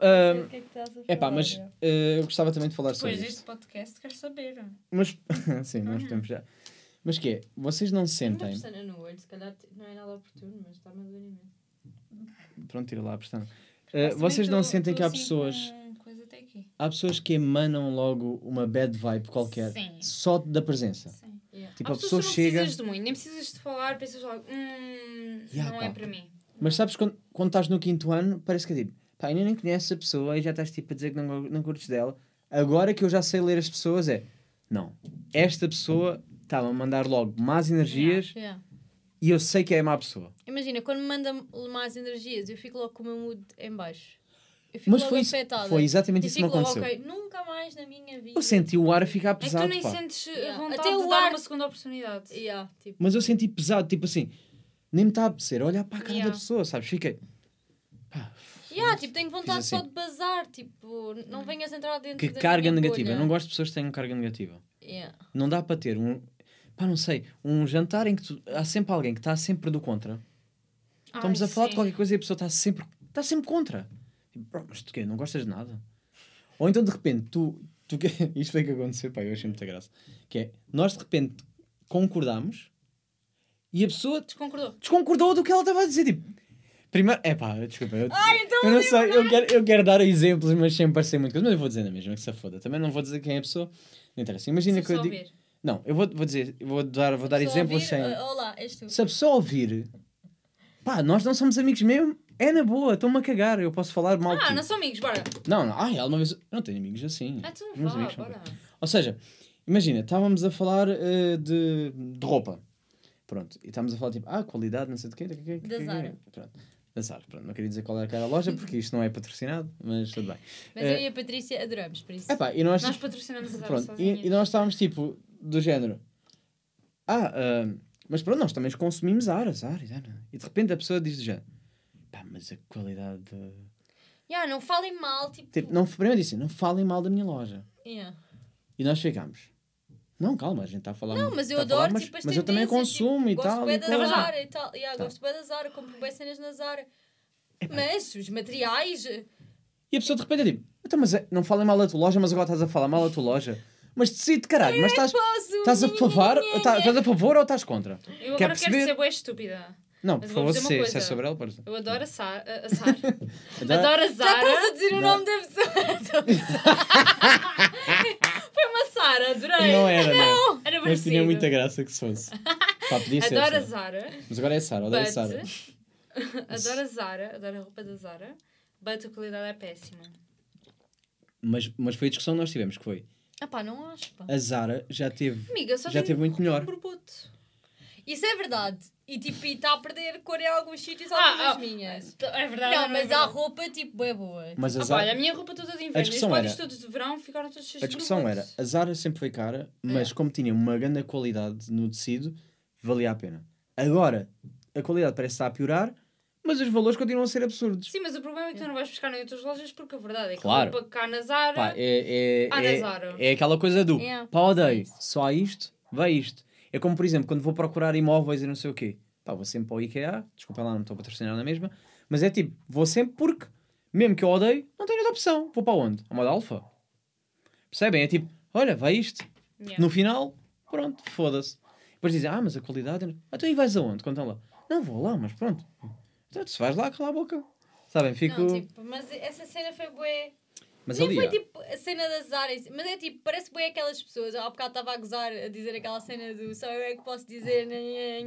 que é que estás a pá, falar, mas eh, eu gostava também de falar Depois sobre deste isto. podcast, queres saber? Mas, sim, nós Uhum. temos já. Mas que é? Vocês não Uma sentem. pestana no olho, se calhar não é nada oportuno, mas está-me a doer imenso. Pronto, tira lá a pestana. Eh, vocês não sentem que há assim pessoas. Aqui. Há pessoas que emanam logo uma bad vibe qualquer Sim. só da presença. Sim. Yeah. Tipo, Há a pessoa que não chega. precisas de muito, nem precisas de falar, pensas logo, hum, Yeah, não pá. é para mim. Mas sabes quando, quando estás no quinto ano, parece que é tipo, pá, ainda nem conheces a pessoa e já estás tipo a dizer que não, não curtes dela. Agora que eu já sei ler as pessoas, é não, esta pessoa está-me a mandar logo más energias Yeah. e eu sei que é má pessoa. Imagina, quando me manda mais energias, eu fico logo com o meu mood em baixo. Eu fico Mas foi, isso- afetada. foi exatamente e isso que me aconteceu. ok, nunca mais na minha vida. Eu senti o ar a ficar É que tu pesado, nem pá. sentes Yeah. a vontade Até de o dar ar- uma segunda oportunidade. Yeah, tipo, Mas eu senti pesado, tipo assim, nem me está a apetecer olhar para a cara Yeah. da pessoa, sabes? Fiquei. Pá, yeah, tipo, tenho vontade Fiz só assim. de bazar. Tipo, não venhas entrar dentro que da carga minha negativa. Eu não gosto de pessoas que tenham carga negativa. Yeah. Não dá para ter um. Pá, não sei, um jantar em que tu- há sempre alguém que está sempre do contra. Estamos Ai, a falar de sim. qualquer coisa e a pessoa está sempre, está sempre contra. Tipo, "Bro, mas tu quê? Não gostas de nada? Ou então de repente tu. tu? Isto foi que aconteceu, pá, eu achei muita graça. Que é, nós de repente concordamos e a pessoa Desconcordou. desconcordou do que ela estava a dizer. Tipo, primeiro, é pá, desculpa. Eu, Ai, então eu não sei, eu quero, eu quero dar exemplos, mas sem parecer muito coisa. Mas eu vou dizer na mesma, que se foda. Também não vou dizer quem é a pessoa. Não interessa. Imagina que eu digo. ouvir. Não, eu vou, vou dizer, vou dar, vou dar exemplos ouvir, sem. ah, Olá, és tu. Se a pessoa ouvir, pá, nós não somos amigos mesmo, é na boa, estou-me a cagar, eu posso falar mal Ah, não são amigos, bora. Não, não, ai, alguma vez. Eu não tenho amigos assim. Ah, então Os meus vá, amigos bora. Ou seja, imagina, estávamos a falar eh, de, de roupa. Pronto, e estávamos a falar tipo, ah, qualidade, não sei de quê. de quê, de quê, Zara. Pronto. Pronto. Não queria dizer qual era aquela loja porque isto não é patrocinado, mas tudo bem. Mas Eh, eu e a Patrícia adoramos, por isso. Epá, e nós, Nós patrocinamos a pronto, e, e nós estávamos tipo, do género, ah, ah, mas pronto, nós também consumimos Zara, Zara. E de repente a pessoa diz do género, pá, mas a qualidade. de-" Yeah, não falem mal, tipo. Tipo, não, primeiro disse, não falem mal da minha loja. Yeah. E nós ficámos. Não, calma, a gente está a falar. Não, mas eu tá a falar, adoro mas, tipo, as mas eu também tendências, consumo tipo, e tal. E coisa. Zara e tal. Yeah, Tá. Gosto bem da Zara, compro bem cenas na Zara. Mas os materiais. E a pessoa de repente é tipo, então, mas é- não falem mal da tua loja, mas agora estás a falar mal da tua loja. Mas decide, caralho, mas estás, estás a favor, tá- estás a favor ou estás contra? Eu Quer agora quero perceber? ser boa estúpida. Não, por favor, se, é sobre ela, pode. Eu adoro a Sara. A, Sara. Adoro- adoro a Já Zara. estás a dizer o Não. nome da pessoa. Foi uma Sara, adorei. Não era, não. Era Mas tinha muita graça que se fosse. Pá, podia ser. Adoro a Sara. Zara. Mas agora é Sara, odeio a. Sara. adoro a Zara. Adoro a roupa da Zara. But a qualidade é péssima. Mas, mas foi a discussão que nós tivemos, que foi, Ah pá, não acho, pá. a Zara já teve, Amiga, só já teve muito melhor. borboto. Isso é verdade. E tipo, está a perder cor em alguns sítios, Ah, algumas ah, minhas. É verdade. Não, é mas há verdade. roupa tipo, é boa. Mas a Ah, Zara, olha, a minha roupa toda de inverno. A os discussão era- todos de verão ficaram todos cheios A discussão era, borbotos. a Zara sempre foi cara, mas É. como tinha uma grande qualidade no tecido, valia a pena. Agora, a qualidade parece estar a piorar, mas os valores continuam a ser absurdos. Sim, mas o problema é que tu não vais buscar em outras lojas porque a verdade é que Claro. roupa cá na Zara. Pá, é, é, na é, Zara. é aquela coisa do Yeah. pá, odeio, É só isto, vai isto. É como, por exemplo, quando vou procurar imóveis e não sei o quê. Pá, vou sempre para o IKEA, desculpa lá, não estou a patrocinar na mesma, mas é tipo, vou sempre porque, mesmo que eu odeio, não tenho outra opção. Vou para onde? A moda alfa. Percebem? É tipo, olha, vai isto. Yeah. No final, pronto, foda-se. Depois dizem, ah, mas a qualidade. Ah, então e vais aonde? Contam lá. Não vou lá, mas pronto. Então, se vais lá, cala a boca. Sabem? Fico. Não, tipo, mas essa cena foi bué. Mas Nem ali. foi tipo a cena da Zara, em si, mas é tipo, parece bué aquelas pessoas. Há bocado estava a gozar a dizer aquela cena do só eu é que posso dizer.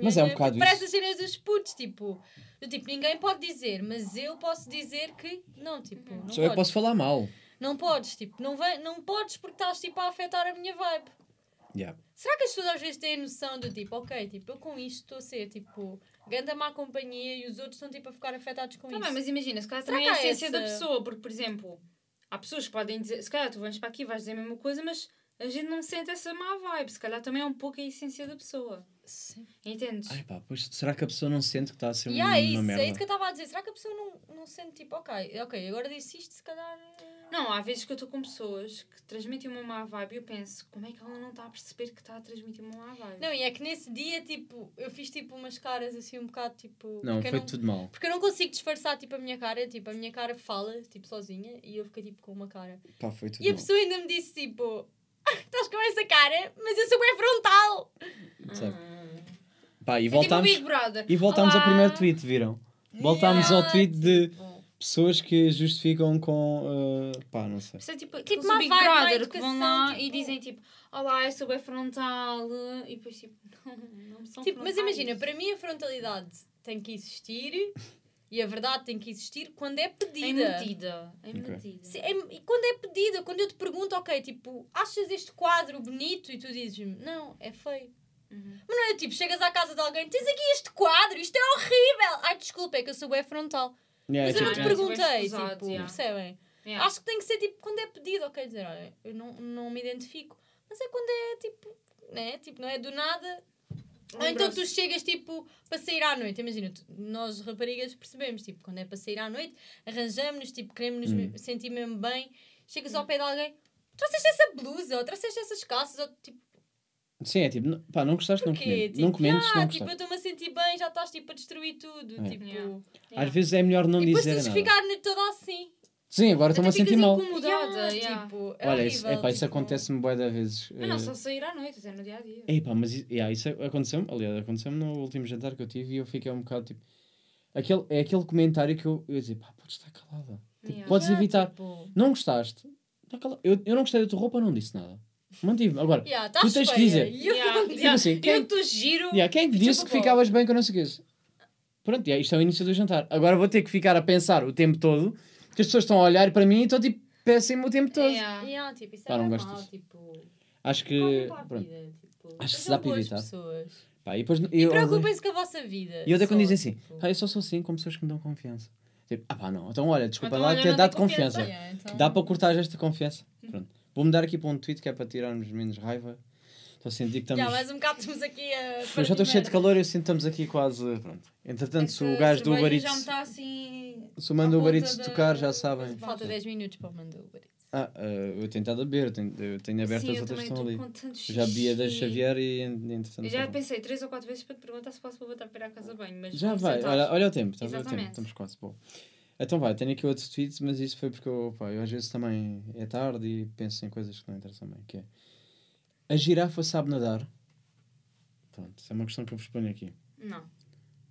Mas é um bocado Tipo, Parece isso. as cenas dos putos, tipo. Do tipo, ninguém pode dizer, mas eu posso dizer que. Não, tipo, não Só eu posso falar mal. Não podes, tipo, não, vai, não podes porque estás tipo a afetar a minha vibe. Yeah. Será que as pessoas às vezes têm a noção do tipo, ok, tipo, eu com isto estou a ser tipo, ganda má companhia e os outros estão tipo a ficar afetados com Tá isso? bem, mas imagina, se calhar Será também é a essência da essa- pessoa, porque, por exemplo, há pessoas que podem dizer, se calhar tu vens para aqui vais dizer a mesma coisa, mas a gente não sente essa má vibe, se calhar também é um pouco a essência da pessoa. Sim. Entendes? Ai pá, pois será que a pessoa não sente que está a ser E uma, é isso, merda? é isso que eu estava a dizer. Será que a pessoa não, não sente tipo, ok, ok, agora disse isto, se calhar. eh, Não, há vezes que eu estou com pessoas que transmitem uma má vibe e eu penso, como é que ela não está a perceber que está a transmitir uma má vibe? Não, e é que nesse dia, tipo, eu fiz tipo umas caras assim um bocado tipo. Não, foi tudo mal. Porque eu não consigo disfarçar tipo a minha cara, tipo, a minha cara fala, tipo, sozinha, e eu fiquei tipo com uma cara. Pá, foi tudo E a mal. pessoa ainda me disse tipo, "Ah, estás com essa cara, mas eu sou bem frontal. Sabe? Ah. Pá, e tipo o voltámos, Big Brother. e voltámos ao primeiro tweet, viram? Voltámos ao tweet de tipo, pessoas que justificam com. uh, pá, não sei. Isso é tipo, Tipo, tipo o Big vibe, Brother que vão lá educação, e tipo- dizem tipo, olá, eu sou bem frontal e depois tipo, não, não são Tipo, mas frontais. imagina, para mim a frontalidade tem que existir e a verdade tem que existir quando é É pedida. medida. É Ok. medida. Se- é- e quando é pedida, quando eu te pergunto, ok, tipo, achas este quadro bonito e tu dizes-me, não, é feio. Uhum. Mas não é tipo, chegas à casa de alguém, tens aqui este quadro, isto é horrível. Ai, desculpa, é que eu sou bem frontal. Yeah, Mas eu é não te tipo, é. perguntei, tipo, yeah. percebem? Yeah. Acho que tem que ser tipo quando é pedido, ok, dizer, olha, eu não, não me identifico. Mas é quando é tipo, né? Tipo, não é do nada. Ou então tu chegas tipo para sair à noite. Imagina, tu- nós raparigas percebemos, tipo, quando é para sair à noite, arranjamos-nos, tipo, queremos nos Hum. me- sentir mesmo bem. Chegas ao pé de alguém, trouxeste essa blusa, ou trouxeste essas calças, ou tipo, Sim, é tipo, não- pá, não gostaste, não comentes. Tipo, Não comentes, "Ah, não tipo, eu estou-me a sentir bem, já estás tipo a destruir tudo. É. Tipo, Yeah. Às vezes é melhor não e depois dizer tens de nada. ficar toda assim. Sim, agora estou-me a sentir mal. incomodada, Yeah, tipo, é Olha, isso, horrível, epá, isso tipo, acontece-me bué de vezes. Mas não eh, só sair à noite, até no dia a dia. Epá, mas i- yeah, isso aconteceu-me, aliás, aconteceu-me no último jantar que eu tive e eu fiquei um bocado tipo. Aquele, é aquele comentário que eu, eu ia dizer, pá, podes estar calada. Tipo, Yeah. Podes Yeah, evitar. tipo, Não gostaste? Está calada. Eu, eu não gostei da tua roupa, não disse nada. Mantive-me. Agora, Yeah, estás tens que feia. dizer. E eu- Yeah, tipo yeah. assim, quem- Eu estou giro. yeah, quem é que disse que ficavas bem com não sei o que isso? Pronto, yeah, isto é o início do jantar. Agora vou ter que ficar a pensar o tempo todo que as pessoas estão a olhar para mim e estão tipo péssimo o tempo todo. Yeah. Yeah, tipo, isso é Pá, não normal, gosto disso. tipo, Acho que. vida, tipo, Acho que se dá para evitar. pessoas. Pá, e depois, E preocupem-se com a vossa vida. E outra quando dizem assim, tipo. ah, eu só sou assim com pessoas que me dão confiança. Tipo, ah pá, não. Então olha, desculpa Então, lá ter não dado confiança. confiança. Yeah, então- Dá para cortar esta confiança. Pronto. Vou mudar aqui para um tweet que é para tirarmos menos raiva. Estou a sentir que estamos. Yeah, mais um bocado estamos aqui a. Já estou cheio de calor e eu sinto que estamos aqui quase. Pronto. Entretanto, se o gajo do Uber Já me Eats. está assim. Se o à Uber Eats tocar, já sabem. Falta 10 minutos para o mando Uber Eats. Ah, ah, eu tenho estado a beber, eu tenho, eu tenho aberto Sim, as outras que estão ali. Já bebi a da. Xavier e entretanto. Eu já pensei três ou quatro vezes para te perguntar se posso voltar para ir à casa bem, mas Já vai, olha, olha o tempo, estás a ver o tempo, estamos quase. Bom. Então vai, tenho aqui outro tweet, mas isso foi porque eu, pá, eu às vezes também é tarde e penso em coisas que não interessam bem, que é a girafa sabe nadar? Pronto, isso é uma questão que eu vos ponho aqui. Como Não,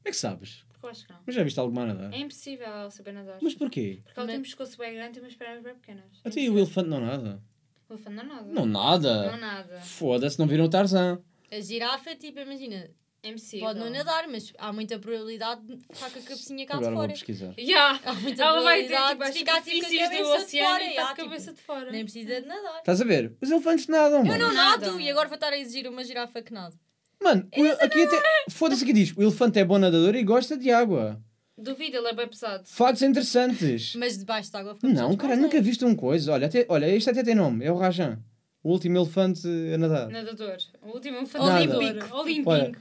é que sabes? porque eu acho que não. Mas já viste alguma a nadar? É impossível ela saber nadar. Mas porquê? Porque ela tem um pescoço bem grande e umas pernas bem pequenas. É Até e o elefante não nada? O elefante não nada. Não nada! Não nada. Foda-se, não viram o Tarzan. A girafa, tipo, imagina, É impossível. pode não nadar, mas há muita probabilidade de ficar com a cabecinha cá Agora de vou fora. pesquisar. Yeah. Há muita Ela vai ter probabilidade tipo, de ficar tipo, com a cabeça de fora. e de tipo, cabeça de fora. Nem precisa de nadar. Estás a ver? Os elefantes nadam, mano. Eu não nado e agora vou estar a exigir uma girafa que nada. Mano, o- aqui até. Foda-se aqui diz: o elefante é bom nadador e gosta de água. Duvido, ele é bem pesado. Factos interessantes. Mas debaixo de água Não, cara, mais nunca leves. viste um coisa. Olha, até, olha, este até tem nome. É o Rajan. O último elefante a nadar. Nadador. O último elefante Nada. olímpico. Olímpico. Olha,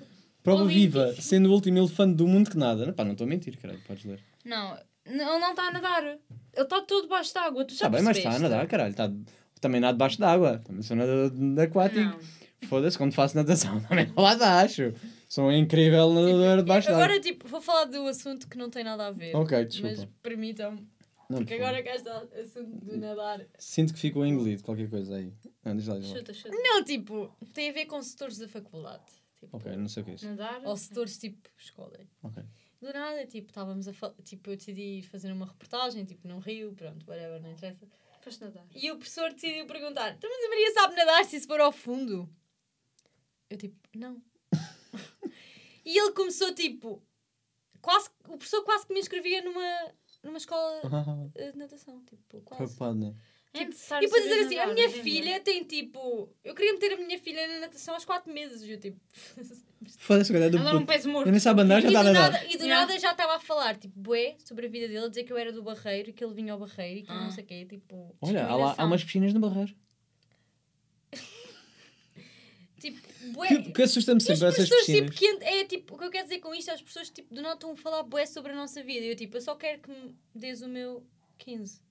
Prova Olímpicos. viva, sendo o último elefante do mundo que nada. Não, pá, não estou a mentir, caralho, podes ler. Não, ele não está a nadar. Ele está todo debaixo de água. Tu já Está bem, mas está a percebeste? nadar, caralho. Tá... Também nada debaixo d'água. Também sou nadador de aquático. Não. Foda-se, quando faço natação, também lá abaixo. Sou um incrível nadador debaixo d'água. Agora, tipo, vou falar do assunto que não tem nada a ver. Ok, desculpa. Mas permitam-me. Não, Porque favor. agora que está assunto do nadar. Sinto que ficou engolido qualquer coisa aí. Não, diz lá, diz lá. Chuta, chuta. Não, tipo, tem a ver com setores da faculdade. Tipo, Ok, não sei o que é isso. Nadar. Ou setores tipo escola. Ok. Do nada, tipo, estávamos a falar. Tipo, eu decidi ir fazer uma reportagem, tipo, num rio, pronto, whatever, não interessa. Foste nadar. E o professor decidiu perguntar: Então, mas a Maria sabe nadar se isso for ao fundo? Eu, tipo, não. e ele começou, tipo, quase. O professor quase que me inscrevia numa, numa escola de natação, tipo, quase. Preocupado, né? É E necessário depois dizer assim: a minha filha tem tipo. Eu queria meter a minha filha na natação aos 4 meses. E eu tipo. Foda-se, agora é do Ela não puto. peso morto. Eu nem sabe andar, já e, está a do nadar. nada, e do Yeah. nada já estava a falar, tipo, bué, sobre a vida dele, a dizer que eu era do Barreiro, que ele vinha ao Barreiro e que eu não Ah. sei o quê, tipo. Olha, há, lá, há umas piscinas no barreiro. Tipo, bué. Que, que assusta-me E as sempre essas pessoas, tipo, piscinas. que ent- é tipo, o que eu quero dizer com isto, é as pessoas, tipo, do nada estão a falar bué sobre a nossa vida. E eu, tipo, eu só quero que me dês o meu 15.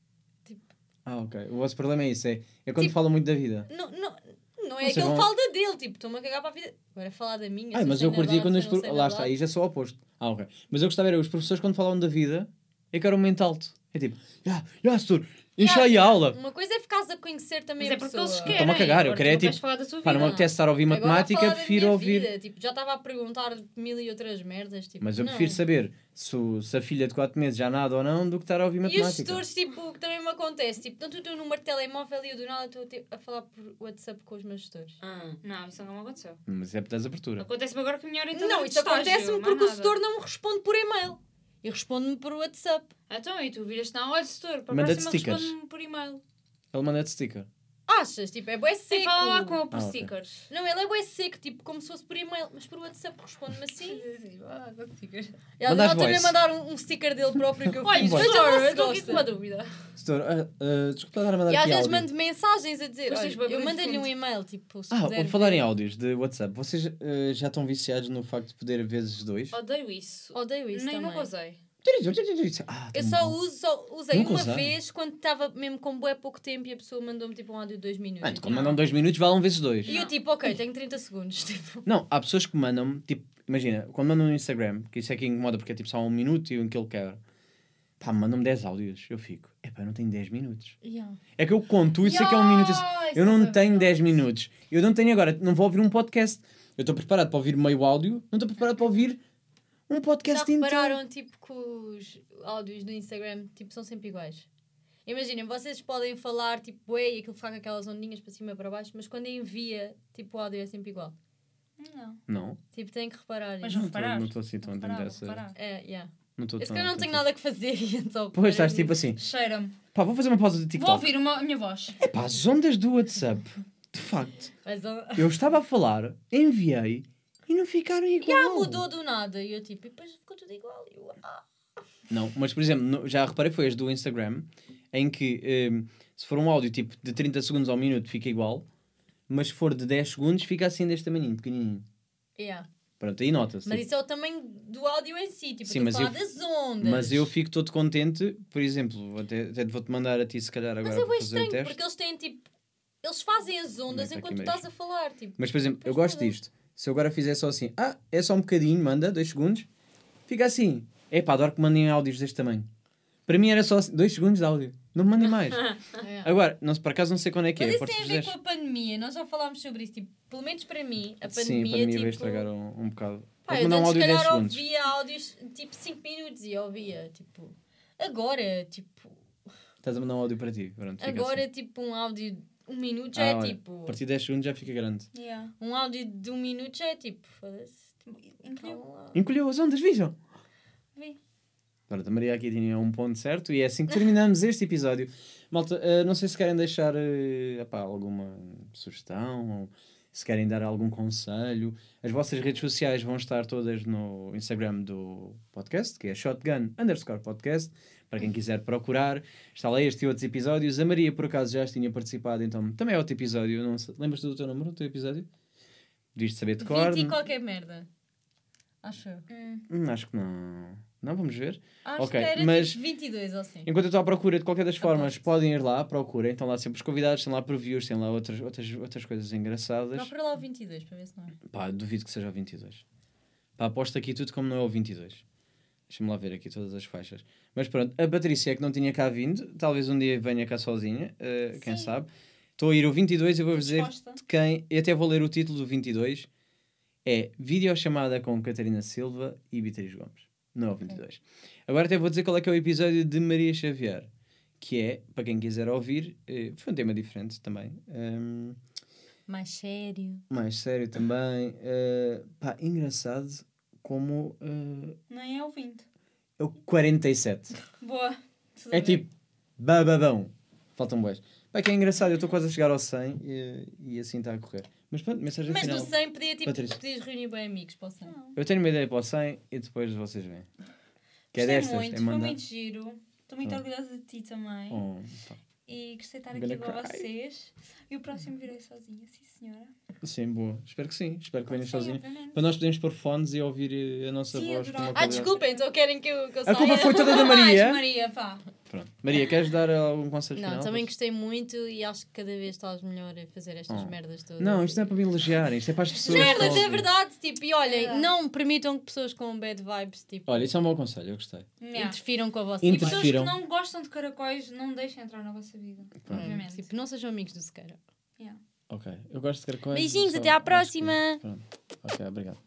Ah, ok. O vosso problema é isso, é, é quando Tipo- falam muito da vida. não, não, não é que ele fala da dele, tipo, estou-me a cagar para a vida. Agora falar da minha. Ai, mas eu curti nadar, quando os sei Lá está, aí já sou o oposto. Ah, ok. Mas eu gostava era os professores quando falam da vida é que era um mente alto. É tipo, já, já, setor, enche aí a aula. Uma coisa é ficares a conhecer também Mas é a porque pessoa. eles querem. Estou-me a cagar, eu tu é tipo, falar da tua Pá, não me vida. apetece estar a ouvir Agora, matemática, prefiro ouvir. Vida, tipo, já estava a perguntar mil e outras merdas. Tipo, Mas eu não. prefiro saber se, o- se a filha de 4 meses já nada ou não do que estar a ouvir E os matemática. gestores, tipo, que também me acontece. Tipo, tanto estou no número de telemóvel e eu do nada estou a ter- a falar por WhatsApp com os meus gestores. Ah, não, isso não me aconteceu. Mas é por abertura. Acontece-me agora com a minha orientadora Não, isso acontece-me porque o setor não me responde por e-mail. E responde-me por WhatsApp. Então, e tu viras não, olha, setor, para a Manda-te próxima stickers. responde-me por e-mail. Ele manda-te sticker. Achas? Tipo, é bué seco. fala lá com ele por Ah, ok. stickers. Não, ele é bué seco, tipo, como se fosse por e-mail. Mas por WhatsApp responde-me assim. Ah, com stickers. E ela Mandas também voice. mandar um, um sticker dele próprio que eu Olha, fiz. se eu estou aqui gosta. com uma dúvida. Setor, ah, ah, desculpa estar a mandar E às aqui vezes áudio. mando mensagens a dizer, olha, barulho eu de mandei-lhe um e-mail, tipo, se Ah, puder vou falar ver. em áudios de WhatsApp. Vocês ah, já estão viciados no facto de poder vezes dois? Odeio isso. Odeio isso Nem também. nunca usei. Ah, Eu tão só uso, só usei Nunca uma vez quando estava mesmo com bué pouco tempo e a pessoa mandou-me tipo um áudio de dois minutos. Ah, então Eu, quando mandam dois minutos, valem vezes dois. E eu tipo, ok, tenho 30 segundos. Tipo, Não, há pessoas que mandam tipo, imagina, quando mandam no Instagram, que isso é que incomoda porque é tipo só um minuto e um que ele quebra, pá, mandam-me 10 áudios. Eu fico, é pá, eu não tenho 10 minutos. yeah. É que eu conto, isso é que é um minuto. Eu não tenho 10 minutos. Eu não tenho agora, não vou ouvir um podcast. Eu estou preparado para ouvir meio áudio, não estou preparado para ouvir um Já podcast inteiro. repararam tipo que os áudios do Instagram tipo, são sempre iguais? Imaginem, vocês podem falar tipo bué e aquilo fica com aquelas ondinhas para cima e para baixo, mas quando envia, tipo o áudio é sempre igual. Não. Não, Tipo, têm que reparar. Mas não reparar. não estou assim tão atento a Reparar, essa. reparar. É, yeah. Não estou Esse tão que eu não tenho a nada que fazer e então. Pois estás tipo assim, Cheira-me. pá, vou fazer uma pausa de Vou TikTok. ouvir uma, a minha voz. É pá, as ondas do WhatsApp, de facto, Mas eu estava a falar, enviei e não ficaram igual. já mudou do nada. E eu tipo, e depois ficou tudo igual. E eu, ah. Não, mas por exemplo, no- já reparei foi as do Instagram, em que eh, se for um áudio tipo de 30 segundos ao minuto fica igual, mas se for de 10 segundos fica assim deste tamanho, pequenininho. Yeah. Pronto, aí nota-se. Mas tipo. isso é o tamanho do áudio em si. Tipo, Sim, mas eu- falar das ondas. Mas eu fico todo contente, por exemplo, até, até vou-te mandar a ti se calhar agora Mas é para bem estranho, porque eles têm tipo. Eles fazem as ondas enquanto tu estás a falar. Tipo, Mas por exemplo, eu gosto disto. Se eu agora fizer só assim, ah, é só um bocadinho, manda, 2 segundos, fica assim. É pá, adoro que mandem áudios deste tamanho. Para mim era só 2 segundos de áudio. Não me mandem mais. é. Agora, não, por acaso não sei quando é que Mas é. isso podes tem a ver com a pandemia. Nós já falámos sobre isso. Tipo, pelo menos para mim, a pandemia, Sim, a pandemia tipo... veio estragar um, um bocado. Pá, eu mandar um áudio se de 10 calhar segundos. ouvia áudios tipo 5 minutos e ouvia, tipo... Agora, tipo... Estás a mandar um áudio para ti. Pronto, Agora, assim. tipo, um áudio um minuto já Ah, é olha, tipo... A partir de 10 segundos já fica grande. Yeah. Um áudio de um minuto já é tipo... Foda-se. Tipo, Encolheu. as ondas, vejam? Vi. Pronto, a Maria aqui tinha um ponto certo e é assim que terminamos este episódio. Malta, eh, não sei se querem deixar eh, epá, alguma sugestão ou se querem dar algum conselho. As vossas redes sociais vão estar todas no Instagram do podcast, que é shotgun underscore podcast, para quem quiser procurar. Está lá este e outros episódios. A Maria, por acaso, já tinha participado, então também é outro episódio. Não sei- Lembras-te do teu número, do teu episódio? Devias saber de cor. 20 e qualquer merda. Acho eu. Hum, acho que não. Não, vamos ver. Acho Ok, que era mas- tipo 22 ou assim. Enquanto eu estou à procura, de qualquer das formas, Aposto. podem ir lá, procurem. Estão lá sempre os convidados, estão lá previews, têm lá outras, outras, outras coisas engraçadas. Procura lá o 22 para ver se não é. Pá, duvido que seja o 22. Pá, aposto aqui tudo como não é o 22. Deixa-me lá ver aqui todas as faixas. Mas pronto, a Patrícia é que não tinha cá vindo. Talvez um dia venha cá sozinha, eh, quem sabe. Estou a ir o 22 e vou dizer de quem. E até vou ler o título do 22. É Videochamada com Catarina Silva e Beatriz Gomes. Não é o 22. Agora até vou dizer qual é que é o episódio de Maria Xavier. Que é, para quem quiser ouvir, eh, foi um tema diferente também. Ahm, Mais sério. mais sério também. eh, pá, engraçado como eh, Nem é o 20. é o 47. Boa. Tudo É bem. tipo, babadão. Faltam boas. Pá, que é engraçado, eu estou quase a chegar ao 100 e, e assim está a correr. Mas pronto, mensagem Mas final. do 100 podia, tipo, Patrícia. podias reunir bem amigos para o 100. Não. Eu tenho uma ideia para o 100 e depois vocês veem. Que é destas, muito, é foi mandar. muito giro. Estou muito Pronto. orgulhosa de ti também. Oh, pá. E gostei de estar I'm aqui com cry. vocês. E o próximo virei sozinha, sim senhora. Sim, boa. Espero que sim. Espero que venhas Sim, sozinho. obviamente. Para nós podermos pôr fones e ouvir a nossa Sim, voz. Ah, desculpem, então querem que eu, que eu A saia? culpa foi toda da Mais, Maria. Maria, pá. Pronto. Maria, queres dar algum conselho Não, final? também gostei muito e acho que cada vez estás melhor a fazer estas Oh. merdas todas. Não, isto não é para me elogiar, isto é para as pessoas. Merdas, é verdade. Tipo, e olhem, É não permitam que pessoas com bad vibes tipo, Olha, isso é um bom conselho, eu gostei. Yeah. interfiram com a vossa E Inter- pessoas que não gostam de caracóis, não deixem entrar na vossa vida. Pronto. Obviamente. Tipo, não sejam amigos do Sequeira. Yeah. Ok, eu gosto de caracóis. Beijinhos, só até à próxima. Pronto. Ok, obrigado.